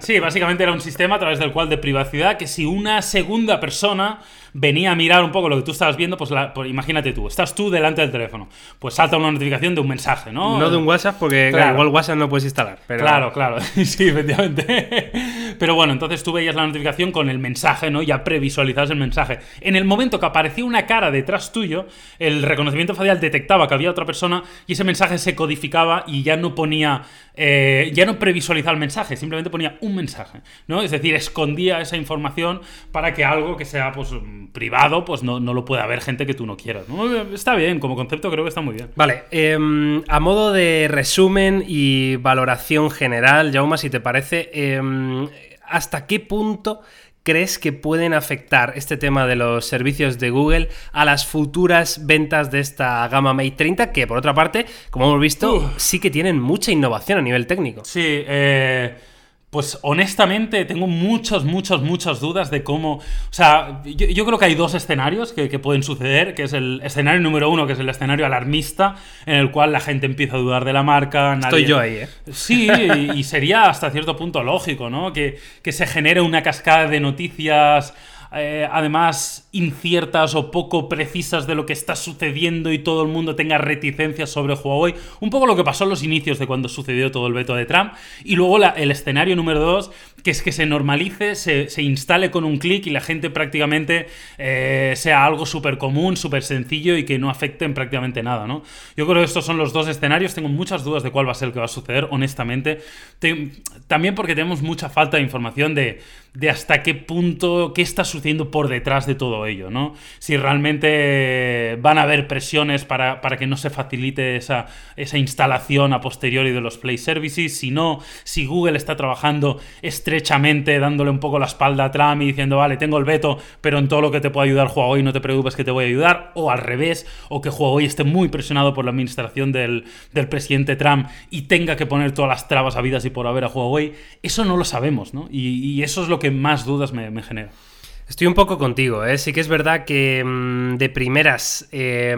Sí, básicamente era un sistema a través del cual de privacidad que si una segunda persona venía a mirar un poco lo que tú estabas viendo, pues, la- pues imagínate tú, estás tú delante del teléfono, pues salta una notificación de un mensaje, ¿no? No de un WhatsApp, porque Claro. claro, igual WhatsApp no puedes instalar. Pero... Claro, claro, sí, efectivamente. Pero bueno, entonces tú veías la notificación con el mensaje, ¿no? Ya previsualizabas el mensaje. En el momento que aparecía una cara detrás tuyo, el reconocimiento facial detectaba que había otra persona y ese mensaje se codificaba y ya no ponía, eh, ya no previsualizaba el mensaje, simplemente ponía un mensaje, ¿no? Es decir, escondía esa información para que algo que sea, pues, privado, pues no, no lo pueda ver gente que tú no quieras, ¿no? Está bien, como concepto creo que está muy bien. Vale, em, a modo de resumen y valoración general, Jauma, si te parece, em, ¿hasta qué punto crees que pueden afectar este tema de los servicios de Google a las futuras ventas de esta gama Mate 30? Que por otra parte, como hemos visto, sí que tienen mucha innovación a nivel técnico. Sí, eh pues honestamente tengo muchas, muchas, muchas dudas de cómo... O sea, yo, creo que hay dos escenarios que, pueden suceder, que es el escenario número uno, que es el escenario alarmista, en el cual la gente empieza a dudar de la marca. Estoy yo ahí, ¿eh? Sí, y, sería hasta cierto punto lógico, ¿no? Que, que se genere una cascada de noticias eh, además inciertas o poco precisas de lo que está sucediendo y todo el mundo tenga reticencias sobre Huawei. Un poco lo que pasó en los inicios de cuando sucedió todo el veto de Trump. Y luego el escenario número dos, que es que se normalice, se, instale con un clic y la gente prácticamente eh, sea algo súper común, súper sencillo y que no afecte en prácticamente nada, ¿no? Yo creo que estos son los dos escenarios. Tengo muchas dudas de cuál va a ser el que va a suceder, honestamente. también porque tenemos mucha falta de información de, de hasta qué punto, qué está sucediendo por detrás de todo ello, ¿no? Si realmente van a haber presiones para, que no se facilite esa, esa, instalación a posteriori de los Play Services, si no, si Google está trabajando estrechamente, dándole un poco la espalda a Trump y diciendo, vale, tengo el veto, pero en todo lo que te pueda ayudar Huawei no te preocupes que te voy a ayudar, o al revés, o que Huawei esté muy presionado por la administración del, presidente Trump y tenga que poner todas las trabas habidas y por haber a Huawei, eso no lo sabemos, ¿no? Y, eso es lo que más dudas me, genera. Estoy un poco contigo, ¿eh? Sí que es verdad que mm, de primeras eh,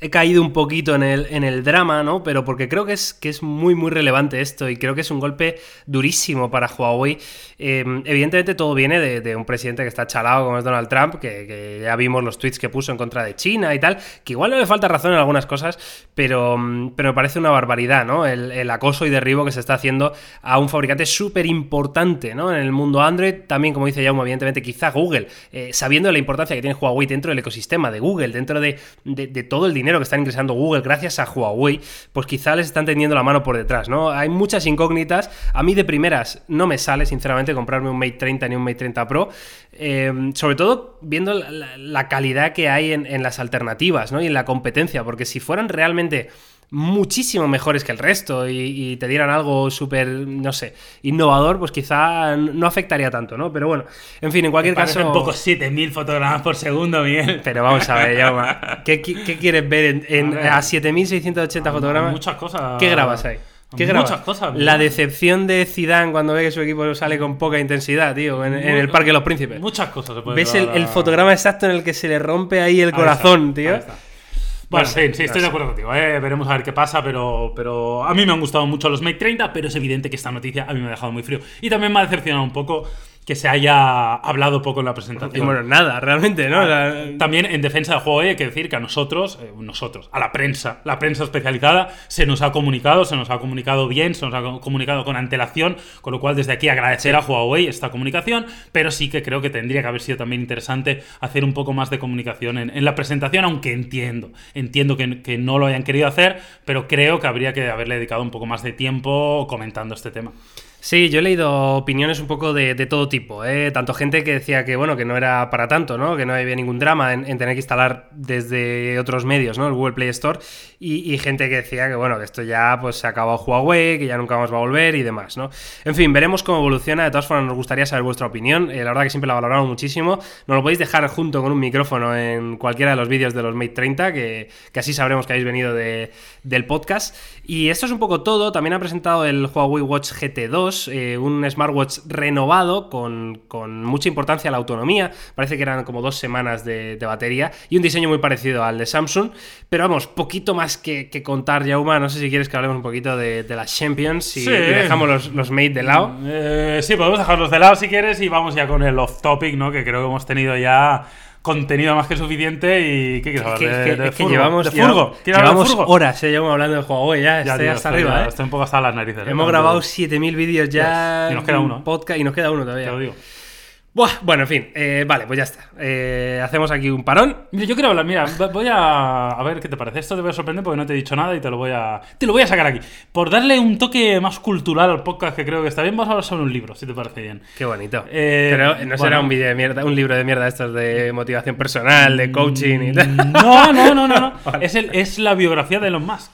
he caído un poquito en el, en el drama, ¿no? Pero porque creo que es, que es muy, muy relevante esto y creo que es un golpe durísimo para Huawei. Em, evidentemente todo viene de, un presidente que está chalado como es Donald Trump, que, ya vimos los tweets que puso en contra de China y tal, que igual no le falta razón en algunas cosas, pero, pero me parece una barbaridad, ¿no? El, acoso y derribo que se está haciendo a un fabricante súper importante, ¿no? En el mundo Android, también como dice Jaume, evidentemente quizá Google, eh, sabiendo la importancia que tiene Huawei dentro del ecosistema de Google, dentro de, de todo el dinero que están ingresando Google gracias a Huawei, pues quizá les están teniendo la mano por detrás, ¿no? Hay muchas incógnitas. A mí de primeras no me sale, sinceramente, comprarme un Mate 30 ni un Mate 30 Pro. Eh, sobre todo viendo la, calidad que hay en, en las alternativas, ¿no? Y en la competencia, porque si fueran realmente muchísimo mejores que el resto y, te dieran algo súper, no sé, innovador, pues quizá no afectaría tanto, ¿no? Pero bueno, en fin, en cualquier caso... un poco 7000 fotogramas por segundo, Miguel. Pero vamos a ver, Yauma, ¿qué, quieres ver en, a, 7680 fotogramas? Muchas cosas. ¿Qué grabas ahí? ¿Qué Muchas cosas. La decepción de Zidane cuando ve que su equipo sale con poca intensidad, tío, en, el Parque de los Príncipes. Muchas cosas se ¿Ves el, fotograma exacto en el que se le rompe ahí el corazón, tío? Bueno, sí, sí, estoy de acuerdo contigo. ¿eh? Veremos a ver qué pasa, pero, pero a mí me han gustado mucho los Mate 30, pero es evidente que esta noticia a mí me ha dejado muy frío. Y también me ha decepcionado un poco que se haya hablado poco en la presentación. Bueno, nada, realmente, ¿no? Ah, también en defensa del juego hay que decir que a nosotros, eh, nosotros, a la prensa, la prensa especializada, se nos ha comunicado, se nos ha comunicado bien, se nos ha comunicado con antelación, con lo cual desde aquí agradecer a Huawei esta comunicación, pero sí que creo que tendría que haber sido también interesante hacer un poco más de comunicación en, la presentación, aunque entiendo, entiendo que, que no lo hayan querido hacer, pero creo que habría que haberle dedicado un poco más de tiempo comentando este tema. Sí, yo he leído opiniones un poco de, todo tipo, ¿eh? tanto gente que decía que bueno que no era para tanto, ¿no? que no había ningún drama en, tener que instalar desde otros medios, ¿no? el Google Play Store, y, gente que decía que bueno que esto ya pues se acabado Huawei, que ya nunca más va a volver y demás, ¿no? En fin, veremos cómo evoluciona. De todas formas, nos gustaría saber vuestra opinión. Eh, la verdad que siempre la valoramos muchísimo. Nos lo podéis dejar junto con un micrófono en cualquiera de los vídeos de los Mate 30, que, así sabremos que habéis venido del podcast. Y esto es un poco todo. También ha presentado el Huawei Watch GT2 eh, un smartwatch renovado con, mucha importancia a la autonomía, parece que eran como dos semanas de, batería y un diseño muy parecido al de Samsung, pero vamos, poquito más que, contar, Yauma, no sé si quieres que hablemos un poquito de, las Champions y, dejamos los, los Mate de lado. Eh, sí, podemos dejarlos de lado si quieres y vamos ya con el off topic, ¿no? que creo que hemos tenido ya contenido más que suficiente y ¿qué quieres hablar? de, que llevamos, llevamos horas eh, llevamos hablando de Huawei ya, ya estoy hasta arriba. eh. Estoy un poco hasta las narices. Hemos grabado 7000 vídeos ya. Y nos queda uno. Podcast y nos queda uno todavía. Te lo digo bueno, en fin, eh, vale, pues ya está. Eh, hacemos aquí un parón. Mira, yo quiero hablar, mira, voy a, a ver qué te parece. Esto te voy a sorprender porque no te he dicho nada y te lo voy a. Te lo voy a sacar aquí. Por darle un toque más cultural al podcast que creo que está bien, vamos a hablar sobre un libro, si te parece bien. Qué bonito. Eh, Pero no será un vídeo de mierda, un libro de mierda estos de motivación personal, de coaching y tal. No, no, no, no, no. es, el, es la biografía de Elon Musk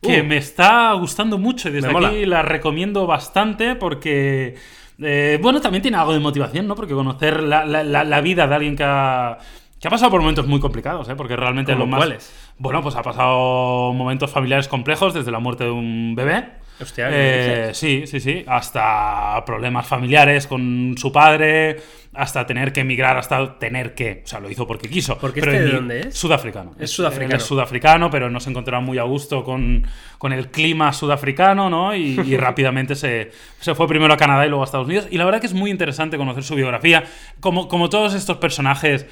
que uh. me está gustando mucho y desde aquí la recomiendo bastante porque Eh, bueno, también tiene algo de motivación, ¿no? Porque conocer la, la- la- la vida de alguien que ha, que ha pasado por momentos muy complicados, ¿eh? Porque realmente ¿Cómo lo más... cuáles? Bueno, pues ha pasado momentos familiares complejos, desde la muerte de un bebé. Hostia, ¿qué Eh, sí, sí, sí. Hasta problemas familiares con su padre, hasta tener que emigrar, hasta tener que. O sea, lo hizo porque quiso. ¿Porque Pero este de dónde es? Sudafricano. Es sudafricano. Es sudafricano, pero no se encontraba muy a gusto con, con el clima sudafricano, ¿no? Y, y rápidamente se, se fue primero a Canadá y luego a Estados Unidos. Y la verdad que es muy interesante conocer su biografía. Como, como todos estos personajes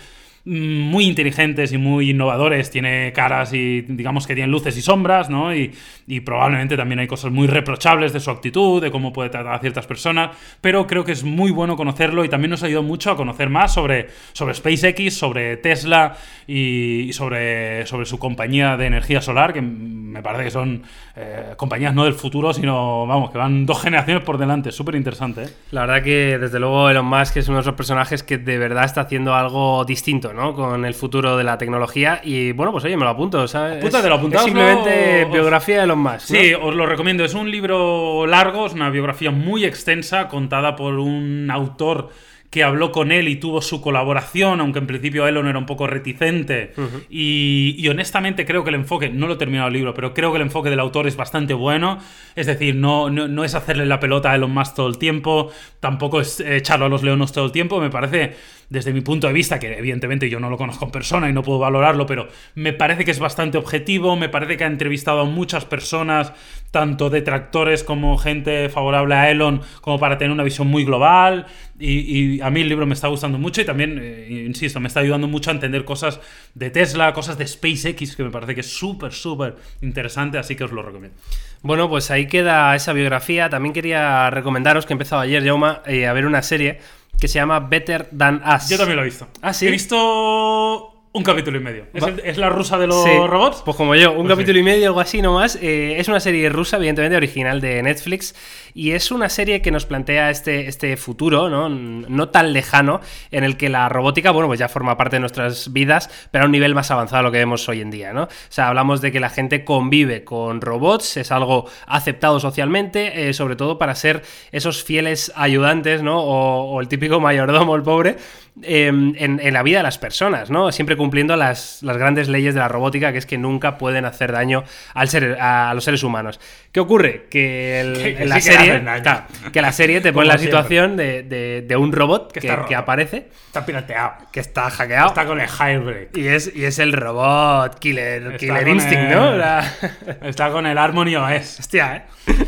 muy inteligentes y muy innovadores, tiene caras y digamos que tienen luces y sombras, ¿no? Y, y probablemente también hay cosas muy reprochables de su actitud, de cómo puede tratar a ciertas personas, pero creo que es muy bueno conocerlo y también nos ayudado mucho a conocer más sobre, sobre SpaceX, sobre Tesla y, y sobre, sobre su compañía de energía solar, que me parece que son eh, compañías no del futuro, sino, vamos, que van dos generaciones por delante, súper interesante, ¿eh? La verdad que desde luego Elon Musk es uno de esos personajes que de verdad está haciendo algo distinto, ¿no? Con el futuro de la tecnología y bueno, pues oye, me lo apunto, ¿sabes? Apúntatelo, es simplemente biografía de Elon Musk. ¿no? Sí, os lo recomiendo. Es un libro largo, es una biografía muy extensa, contada por un autor que habló con él y tuvo su colaboración, aunque en principio Elon era un poco reticente. y, y honestamente creo que el enfoque, no lo he terminado el libro, pero creo que el enfoque del autor es bastante bueno. Es decir, no, no, no es hacerle la pelota a Elon Musk todo el tiempo, tampoco es echarlo a los leonos todo el tiempo. Me parece, desde mi punto de vista, que evidentemente yo no lo conozco en persona y no puedo valorarlo, pero me parece que es bastante objetivo, me parece que ha entrevistado a muchas personas, tanto detractores como gente favorable a Elon, como para tener una visión muy global. Y, a mí el libro me está gustando mucho y también, eh, insisto, me está ayudando mucho a entender cosas de Tesla, cosas de SpaceX, que me parece que es súper, súper interesante, así que os lo recomiendo. Bueno, pues ahí queda esa biografía. También quería recomendaros que he empezado ayer, Jauma, eh, a ver una serie que se llama Better Than Us. Yo también lo he visto. ¿Ah, sí? He visto un capítulo y medio. ¿Es, Va- el- es la rusa de los Sí, robots? Pues como yo, un Pues capítulo sí. y medio, algo así nomás. Eh, es una serie rusa, evidentemente original de Netflix. Y es una serie que nos plantea este, este futuro, ¿no? No tan lejano, en el que la robótica, bueno, pues ya forma parte de nuestras vidas, pero a un nivel más avanzado de lo que vemos hoy en día, ¿no? O sea, hablamos de que la gente convive con robots, es algo aceptado socialmente, eh, sobre todo para ser esos fieles ayudantes, ¿no? O, o el típico mayordomo, el pobre, eh, en, en la vida de las personas, ¿no? Siempre cumpliendo las, las grandes leyes de la robótica, que es que nunca pueden hacer daño al ser, a, los seres humanos. ¿Qué ocurre? Que, el- Que- que la sí que serie, daño. claro, que la serie te pone la situación de, de- de un robot que, está que aparece, Está pirateado. que está hackeado. Está con el Hybrid. Y es, y es el robot Killer, Está killer Instinct, el- ¿no? La- Está con el Harmony OS. Hostia, ¿eh?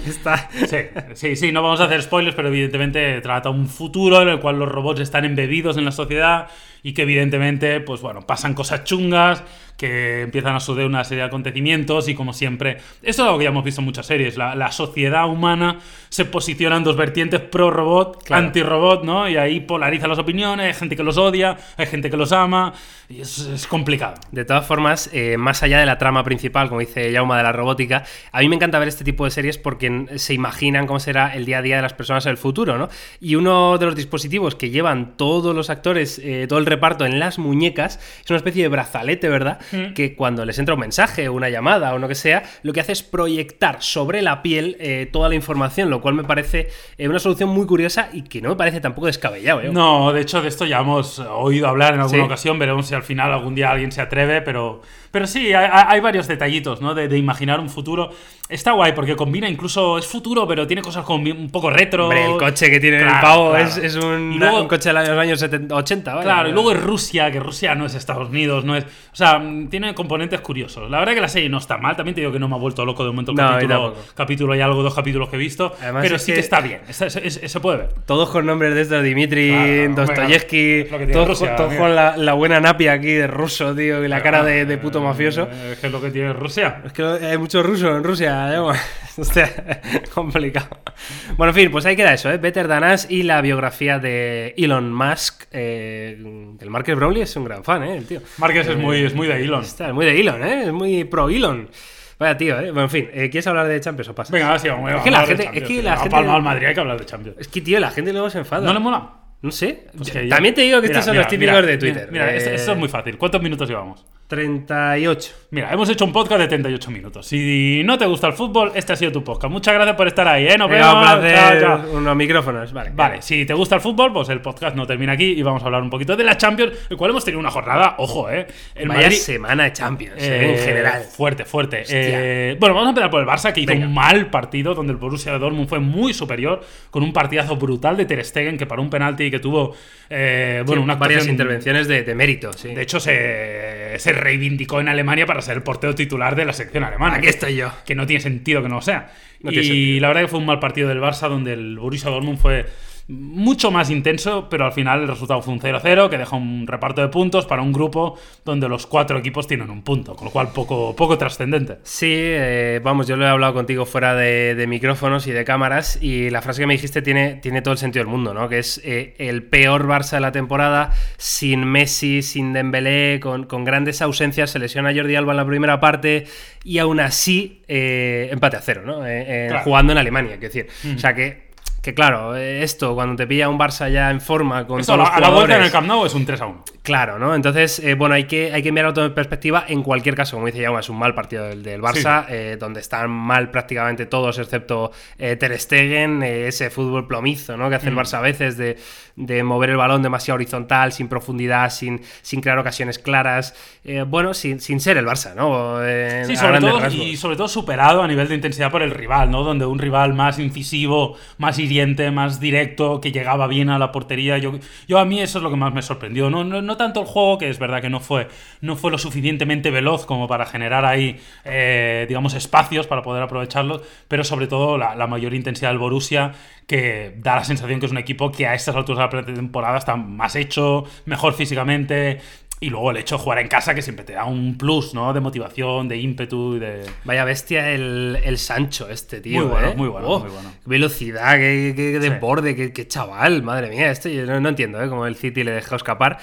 Está... Sí, sí, sí, no vamos a hacer spoilers, pero evidentemente trata un futuro en el cual los robots están embebidos en la sociedad sociedad y que evidentemente, pues bueno, pasan cosas chungas, que empiezan a suceder una serie de acontecimientos y como siempre, esto es algo que ya hemos visto en muchas series, la, la sociedad humana se posiciona en dos vertientes, pro-robot, Claro. anti-robot, ¿no? Y ahí polariza las opiniones, hay gente que los odia, hay gente que los ama, y es, es complicado. De todas formas, eh, más allá de la trama principal, como dice Jauma de la robótica, a mí me encanta ver este tipo de series porque se imaginan cómo será el día a día de las personas en el futuro, ¿no? Y uno de los dispositivos que llevan todos los actores, eh, todo el reparto en las muñecas, es una especie de brazalete, ¿verdad? Mm. Que cuando les entra un mensaje, una llamada o lo que sea, lo que hace es proyectar sobre la piel eh, toda la información, lo cual me parece eh, una solución muy curiosa y que no me parece tampoco descabellado, ¿eh? No, de hecho, de esto ya hemos oído hablar en alguna Sí. ocasión. Veremos si al final algún día alguien se atreve, pero, pero sí, hay, hay varios detallitos, ¿no? De, de imaginar un futuro. Está guay porque combina incluso, es futuro, pero tiene cosas como un poco retro. Hombre, el coche que tiene el Claro, pavo claro. es, es un, Y luego- un coche de los años 70, 80, ¿vale? Claro, y luego es Rusia, que Rusia no es Estados Unidos, no es. O sea, tiene componentes curiosos. La verdad que la serie no está mal, también te digo que no me ha vuelto loco de momento el No, capítulo, capítulo y algo, dos capítulos que he visto. Además pero es sí que, que- está bien, es- es- se puede ver. Todos con nombres de estos, Dimitri, Claro, Dostoyevsky, es todos, Rusia, con- todos amigo. con la, la buena napia aquí de ruso, tío, y la cara de, de puto mafioso. Eh, que es lo que tiene Rusia. Es que hay mucho ruso en Rusia, Llama. Hostia, complicado. Bueno, en fin, pues ahí queda eso, ¿eh? Better Than Us y la biografía de Elon Musk. Eh, el Marcus Brownlee es un gran fan, ¿eh? El tío. Márquez es muy, es muy de Elon. Está, es muy de Elon, ¿eh? Es muy pro Elon. Vaya tío, ¿eh? Bueno, en fin, eh, ¿quieres hablar de Champions o pasa? Venga, sí, vamos, Es que la gente- es que la gente- al Madrid, hay que hablar de Champions. Es que, tío, la gente luego se enfada. ¿No le mola? No sé. Pues yo- También te digo que Mira, estos son mira, los típicos mira, de Twitter. Mira, Eh, esto es muy fácil. ¿Cuántos minutos llevamos? 38. Mira, hemos hecho un podcast de 38 minutos. Si no te gusta el fútbol, este ha sido tu podcast. Muchas gracias por estar ahí, ¿eh? Nos vemos. un placer. Chao, chao. Unos micrófonos, vale. Vale, si te gusta el fútbol, pues el podcast no termina aquí y vamos a hablar un poquito de la Champions, el cual hemos tenido una jornada, ojo, ¿eh? El Vaya Madrid- semana de Champions, eh, Eh, en general. Fuerte, fuerte. Eh, bueno, vamos a empezar por el Barça, que hizo Venga. un mal partido, donde el Borussia de Dortmund fue muy superior, con un partidazo brutal de Ter Stegen, que paró un penalti y que tuvo, eh, bueno, Sí, varias intervenciones de, de mérito, sí. De hecho, se, se reivindicó en Alemania para ser el portero titular de la sección alemana. Aquí estoy yo. Que no tiene sentido que no lo sea. No y la verdad que fue un mal partido del Barça, donde el Borussia Dortmund fue mucho más intenso, pero al final el resultado fue un 0-0, que deja un reparto de puntos para un grupo donde los cuatro equipos tienen un punto, con lo cual poco, poco trascendente. Sí, eh, vamos, yo lo he hablado contigo fuera de, de micrófonos y de cámaras y la frase que me dijiste tiene, tiene todo el sentido del mundo, ¿no? Que es eh, el peor Barça de la temporada, sin Messi, sin Dembélé, con, con grandes ausencias, se lesiona Jordi Alba en la primera parte y aún así eh, empate a cero, ¿no? Eh, Claro. Jugando en Alemania, quiero decir. O sea que, que claro, eh, esto, cuando te pilla un Barça ya en forma, con Esto a todos la, los a la vuelta en el Camp Nou es un 3-1. Claro, ¿no? Entonces, eh, bueno, hay que, hay que mirarlo todo en perspectiva. En cualquier caso, como dice Jaume, es un mal partido del, del Barça, eh, donde están mal prácticamente todos, excepto eh, Ter Stegen, eh, ese fútbol plomizo, ¿no? Que Mm. hace el Barça a veces de, de mover el balón demasiado horizontal, sin profundidad, sin, sin crear ocasiones claras. Eh, bueno, sin, sin ser el Barça, ¿no? Sí, a sobre todo, rasgos. y sobre todo superado a nivel de intensidad por el rival, ¿no? Donde un rival más incisivo, más más directo, que llegaba bien a la portería. Yo, yo a mí eso es lo que más me sorprendió. No, no, no tanto el juego, que es verdad que no fue, no fue lo suficientemente veloz como para generar ahí, eh, digamos, espacios para poder aprovecharlos, pero sobre todo la, la mayor intensidad del Borussia, que da la sensación que es un equipo que a estas alturas de la pretemporada está más hecho, mejor físicamente. Y luego el hecho de jugar en casa, que siempre te da un plus, ¿no? De motivación, de ímpetu de. Vaya bestia el, el Sancho este, tío. Muy bueno, ¿eh? muy bueno, Oh, muy bueno. qué velocidad, qué, qué- qué Sí. desborde, qué, qué chaval, madre mía. Este yo no, no entiendo, ¿eh? Cómo el City le dejó escapar.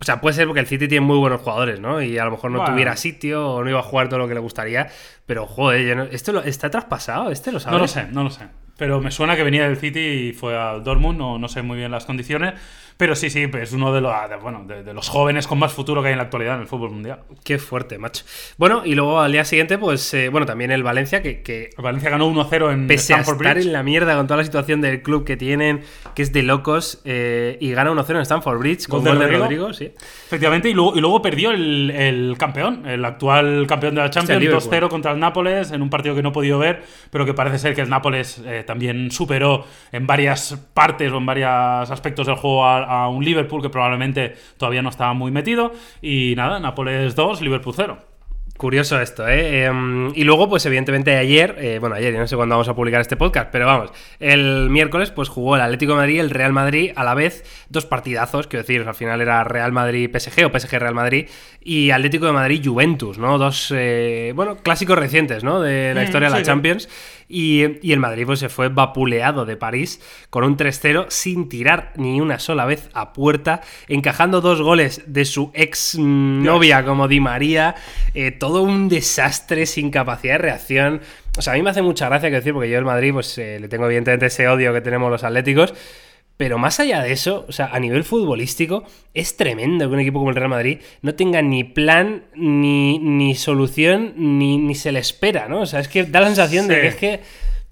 O sea, puede ser porque el City tiene muy buenos jugadores, ¿no? Y a lo mejor no Bueno. tuviera sitio o no iba a jugar todo lo que le gustaría. Pero, joder, no- ¿esto lo- está traspasado? ¿Este lo? No lo sé, no lo sé. Pero me suena que venía del City y fue al Dortmund, no, no sé muy bien las condiciones. Pero sí, sí, es uno de los, de- bueno, de, de los jóvenes con más futuro que hay en la actualidad en el fútbol mundial. Qué fuerte, macho. Bueno, y luego al día siguiente, pues, eh, bueno, también el Valencia, que, que El Valencia ganó 1-0 en pese a Stamford estar Bridge. en la mierda con toda la situación del club que tienen, que es de locos, eh, y gana 1-0 en Stamford Bridge con Gol de Rodrigo. Rodrigo, sí. Efectivamente, y luego, y luego perdió el, el campeón, el actual campeón de la Champions, Liverpool. 2-0 contra el Nápoles, en un partido que no he podido ver, pero que parece ser que el Nápoles eh, también superó en varias partes o en varios aspectos del juego a, a un Liverpool que probablemente todavía no estaba muy metido. Y nada, Nápoles 2, Liverpool 0. Curioso esto, ¿eh? Em, y luego, pues evidentemente ayer, eh, bueno, ayer, yo no sé cuándo vamos a publicar este podcast, pero vamos, el miércoles pues jugó el Atlético de Madrid y el Real Madrid a la vez, dos partidazos, quiero decir, al final era Real Madrid-PSG o PSG-Real Madrid y Atlético de Madrid-Juventus, ¿no? Dos, eh, bueno, clásicos recientes, ¿no? De la Mm, historia de la sí. Champions. Y, y el Madrid pues se fue vapuleado de París con un 3-0 sin tirar ni una sola vez a puerta, encajando dos goles de su ex novia como Di María, eh, todo un desastre sin capacidad de reacción. O sea, a mí me hace mucha gracia que decir, porque yo el Madrid pues eh, le tengo evidentemente ese odio que tenemos los atléticos. Pero más allá de eso, o sea, a nivel futbolístico, es tremendo que un equipo como el Real Madrid no tenga ni plan, ni, ni solución, ni, ni se le espera, ¿no? O sea, es que da la sensación de que es que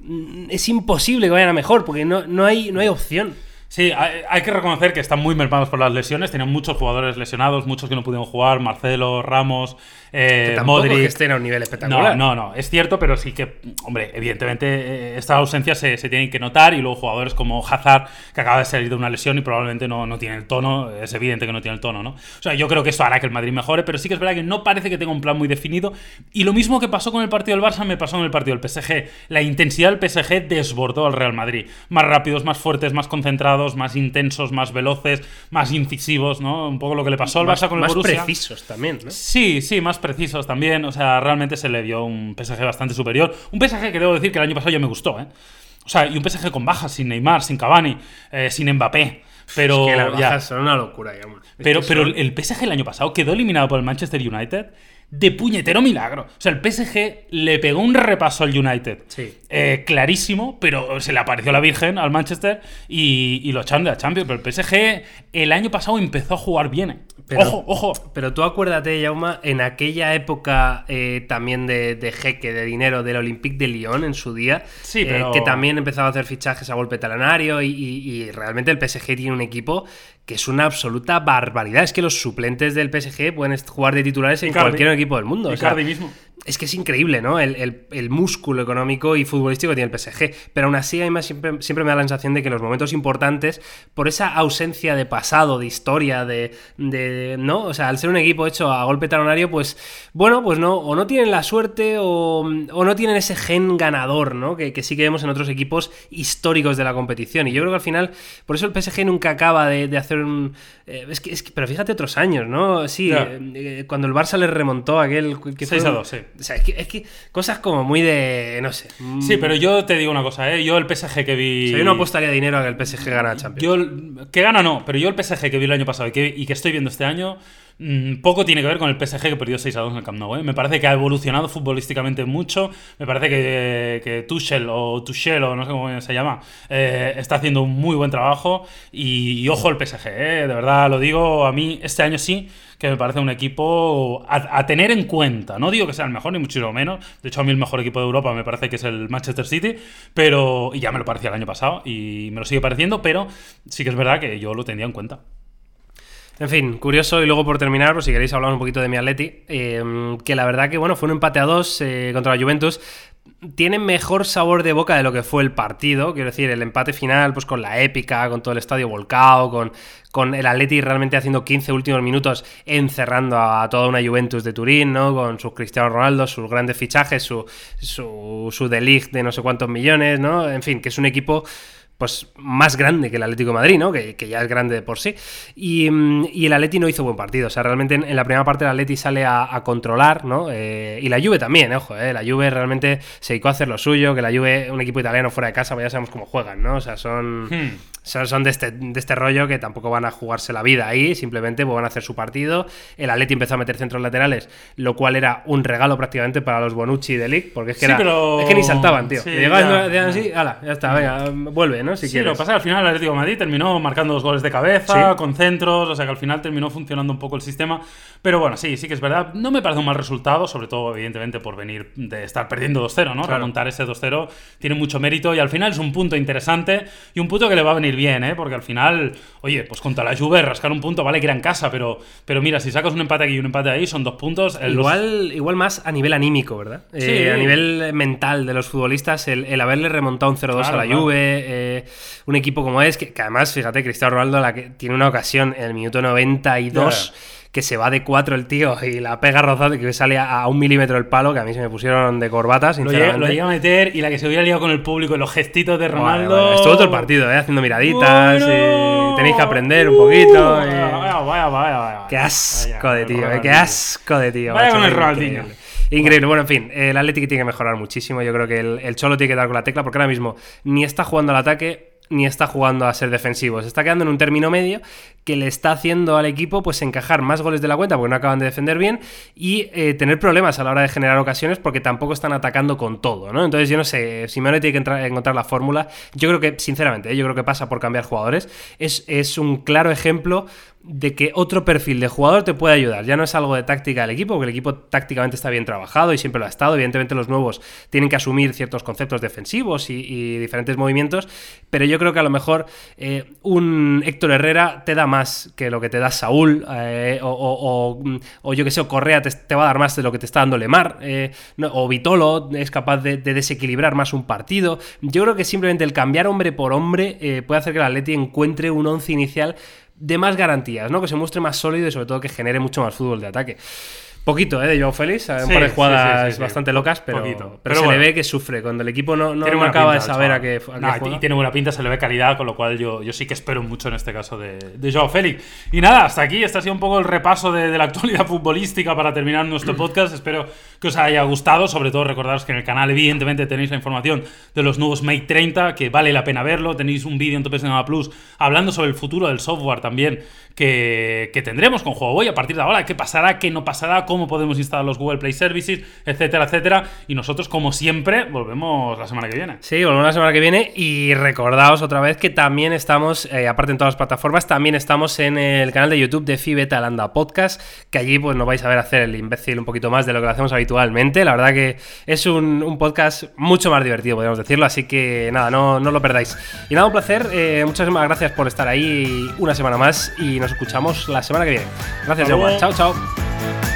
mm, es imposible que vayan a mejor, porque no, no, hay, no hay opción. Sí, hay, hay que reconocer que están muy mermados por las lesiones. Tenían muchos jugadores lesionados, muchos que no pudieron jugar. Marcelo, Ramos, eh, Que tampoco Modric. que estén a un nivel espectacular. No, no, no, es cierto, pero sí que, hombre, evidentemente eh, estas ausencias se, se tienen que notar y luego jugadores como Hazard, que acaba de salir de una lesión y probablemente no, no tiene el tono, es evidente que no tiene el tono, ¿no? O sea, yo creo que esto hará que el Madrid mejore, pero sí que es verdad que no parece que tenga un plan muy definido y lo mismo que pasó con el partido del Barça me pasó en el partido del PSG. La intensidad del PSG desbordó al Real Madrid. Más rápidos, más fuertes, más concentrados, más intensos, más veloces, más incisivos, ¿no? Un poco lo que le pasó al más, Barça con el más Borussia. precisos también, ¿no? Sí, sí, más precisos también. O sea, realmente se le dio un PSG bastante superior. Un PSG que debo decir que el año pasado ya me gustó, ¿eh? O sea, y un PSG con bajas, sin Neymar, sin Cavani, eh, sin Mbappé. Pero, Es que las ya. bajas son una locura, ya, pero, pero son- el PSG el año pasado quedó eliminado por el Manchester United de puñetero milagro. O sea, el PSG le pegó un repaso al United. Sí. eh, clarísimo, pero se le apareció la Virgen al Manchester y, y lo echaron de la Champions. Pero el PSG el año pasado empezó a jugar bien. eh. Pero- ojo, ojo. Pero tú acuérdate, Jauma, en aquella época eh, también de, de jeque, de dinero del Olympique de Lyon en su día, Sí, eh, pero- que también empezaba a hacer fichajes a golpe talonario y, y- y realmente el PSG tiene un equipo que es una absoluta barbaridad. Es que los suplentes del PSG pueden jugar de titulares en Icardi. cualquier equipo del mundo. o sea, Icardi mismo. Es que es increíble, ¿no? El, el- el músculo económico y futbolístico que tiene el PSG. Pero aún así, además, siempre, siempre me da la sensación de que los momentos importantes, por esa ausencia de pasado, de historia, de, de- ¿no? O sea, al ser un equipo hecho a golpe talonario, pues, bueno, pues no, o no tienen la suerte o, o no tienen ese gen ganador, ¿no? Que, que sí que vemos en otros equipos históricos de la competición. Y yo creo que al final, por eso el PSG nunca acaba de, de hacer un... eh, es que, es que- pero fíjate otros años, ¿no? Sí, eh, eh, cuando el Barça le remontó aquel... que fue 6 a un- 2, sí. O sea, es que, es que cosas como muy de. No sé. mm, Sí, pero yo te digo una cosa, ¿eh? Yo el PSG que vi. o sea, yo no apostaría dinero a que el PSG gana Champions. Yo, que gana no, pero yo el PSG que vi el año pasado y que, y que estoy viendo este año, mm, poco tiene que ver con el PSG que perdió 6 a 2 en el Camp Nou. ¿eh? Me parece que ha evolucionado futbolísticamente mucho. Me parece que, que Tuchel o Tuchel o no sé cómo se llama, eh, está haciendo un muy buen trabajo. Y, y ojo el PSG, ¿eh? de verdad lo digo, a mí este año sí que me parece un equipo a, tener en cuenta. No digo que sea el mejor, ni muchísimo menos. De hecho, a mí el mejor equipo de Europa me parece que es el Manchester City, pero y ya me lo parecía el año pasado y me lo sigue pareciendo, pero sí que es verdad que yo lo tendría en cuenta. En fin, curioso. Y luego por terminar, pues si queréis hablar un poquito de mi Atleti, eh, que la verdad que bueno, fue un empate a dos eh, contra la Juventus. Tiene mejor sabor de boca de lo que fue el partido. Quiero decir, el empate final, pues con la épica, con todo el estadio volcado, con, con el Atleti realmente haciendo 15 últimos minutos encerrando a toda una Juventus de Turín, ¿no? Con sus Cristiano Ronaldo, sus grandes fichajes, su, su, su De no sé cuántos millones, ¿no? En fin, que es un equipo pues más grande que el Atlético de Madrid, ¿no? Que, que ya es grande de por sí. Y, mm, y el Atleti no hizo buen partido. O sea, realmente en, en la primera parte el Atleti sale a, a controlar, ¿no? Eh, y la Juve también, eh, ojo, eh, La Juve realmente se dedicó a hacer lo suyo, que la Juve, un equipo italiano fuera de casa, pues ya sabemos cómo juegan, ¿no? O sea, son... Hmm. Son, de, este, de este rollo que tampoco van a jugarse la vida ahí, simplemente pues, van a hacer su partido. El Atleti empezó a meter centros laterales, lo cual era un regalo prácticamente para los Bonucci de League, porque es que, Sí, era- pero- es que ni saltaban, tío. Sí, llegaban, ya. así, ala, ya está, venga, vuelve, ¿no? Si Sí, quieres. lo que pasa es que al final el Atlético de Madrid terminó marcando dos goles de cabeza, Sí. con centros, o sea que al final terminó funcionando un poco el sistema. Pero bueno, sí, sí que es verdad. No me parece un mal resultado, sobre todo, evidentemente, por venir de estar perdiendo 2-0, ¿no? Claro. Remontar ese 2-0 tiene mucho mérito y al final es un punto interesante y un punto que le va a venir bien, ¿eh? Porque al final, oye, pues contra la Juve rascar un punto vale que era en casa, pero, pero mira, si sacas un empate aquí y un empate ahí, son dos puntos. Los- Igual, igual más a nivel anímico, ¿verdad? Sí. Eh, a nivel mental de los futbolistas, el, el haberle remontado un 0-2 Claro, a la claro. Juve, eh, un equipo como es, que, que además, fíjate, Cristiano Ronaldo la que tiene una ocasión en el minuto 92 que se va de 4 el tío y la pega rozada y que sale a, a un milímetro el palo, que a mí se me pusieron de corbata, sinceramente. lo llega a meter y la que se hubiera liado con el público los gestitos de Ronaldo. bueno, estuvo todo el partido, ¿eh? haciendo miraditas Bueno. y tenéis que aprender un poquito. Vaya, vaya, vaya, vaya. Qué asco de tío, eh, qué asco de tío. Vaya macho, con el. Ronaldinho. Increíble. Bueno, en fin, el Atlético tiene que mejorar muchísimo. Yo creo que el, Cholo tiene que dar con la tecla porque ahora mismo ni está jugando al ataque ni está jugando a ser defensivo. Se está quedando en un término medio que le está haciendo al equipo pues encajar más goles de la cuenta porque no acaban de defender bien y eh, tener problemas a la hora de generar ocasiones porque tampoco están atacando con todo, ¿no? Entonces yo no sé, Simeone tiene que encontrar la fórmula. Yo creo que, sinceramente, ¿eh? yo creo que pasa por cambiar jugadores. Es, es un claro ejemplo de que otro perfil de jugador te puede ayudar. Ya no es algo de táctica del equipo, porque el equipo tácticamente está bien trabajado y siempre lo ha estado. Evidentemente los nuevos tienen que asumir ciertos conceptos defensivos y, diferentes movimientos, pero yo creo que a lo mejor eh, un Héctor Herrera te da más que lo que te da Saúl, eh, o, mm, o yo que sé, o Correa te, te va a dar más de lo que te está dando Lemar, eh, o Vitolo es capaz de, de desequilibrar más un partido. Yo creo que simplemente el cambiar hombre por hombre puede hacer que el Atleti encuentre un once inicial de más garantías, ¿no? Que se muestre más sólido y sobre todo que genere mucho más fútbol de ataque. Poquito, ¿eh? De Joao Félix, un Sí, par de jugadas sí, sí, sí. bastante locas, pero, pero, Pero se bueno. le ve que sufre. Cuando el equipo no, no, Tiene no acaba de pinta, saber a qué, a qué Nah, juega. y tiene buena pinta, se le ve calidad, con lo cual yo, yo sí que espero mucho en este caso de, de Joao Félix. Y nada, hasta aquí, este ha sido un poco el repaso de, de la actualidad futbolística para terminar nuestro podcast. Espero que os haya gustado, sobre todo recordaros que en el canal evidentemente tenéis la información de los nuevos Mate 30, que vale la pena verlo. Tenéis un vídeo en Topes de Gama Plus hablando sobre el futuro del software también que, que tendremos con Huawei a partir de ahora. ¿Qué pasará? ¿Qué no pasará? ¿Cómo cómo podemos instalar los Google Play Services, etcétera, etcétera. Y nosotros, como siempre, volvemos la semana que viene. Sí, volvemos la semana que viene y recordaos otra vez que también estamos, eh, aparte en todas las plataformas, también estamos en el canal de YouTube de Fibeta Landa Podcast, que allí pues nos vais a ver hacer el imbécil un poquito más de lo que lo hacemos habitualmente. La verdad que es un, podcast mucho más divertido, podemos decirlo, así que nada, no, no lo perdáis. Y nada, un placer, eh, muchas gracias por estar ahí una semana más y nos escuchamos la semana que viene. Gracias, Chao, chao.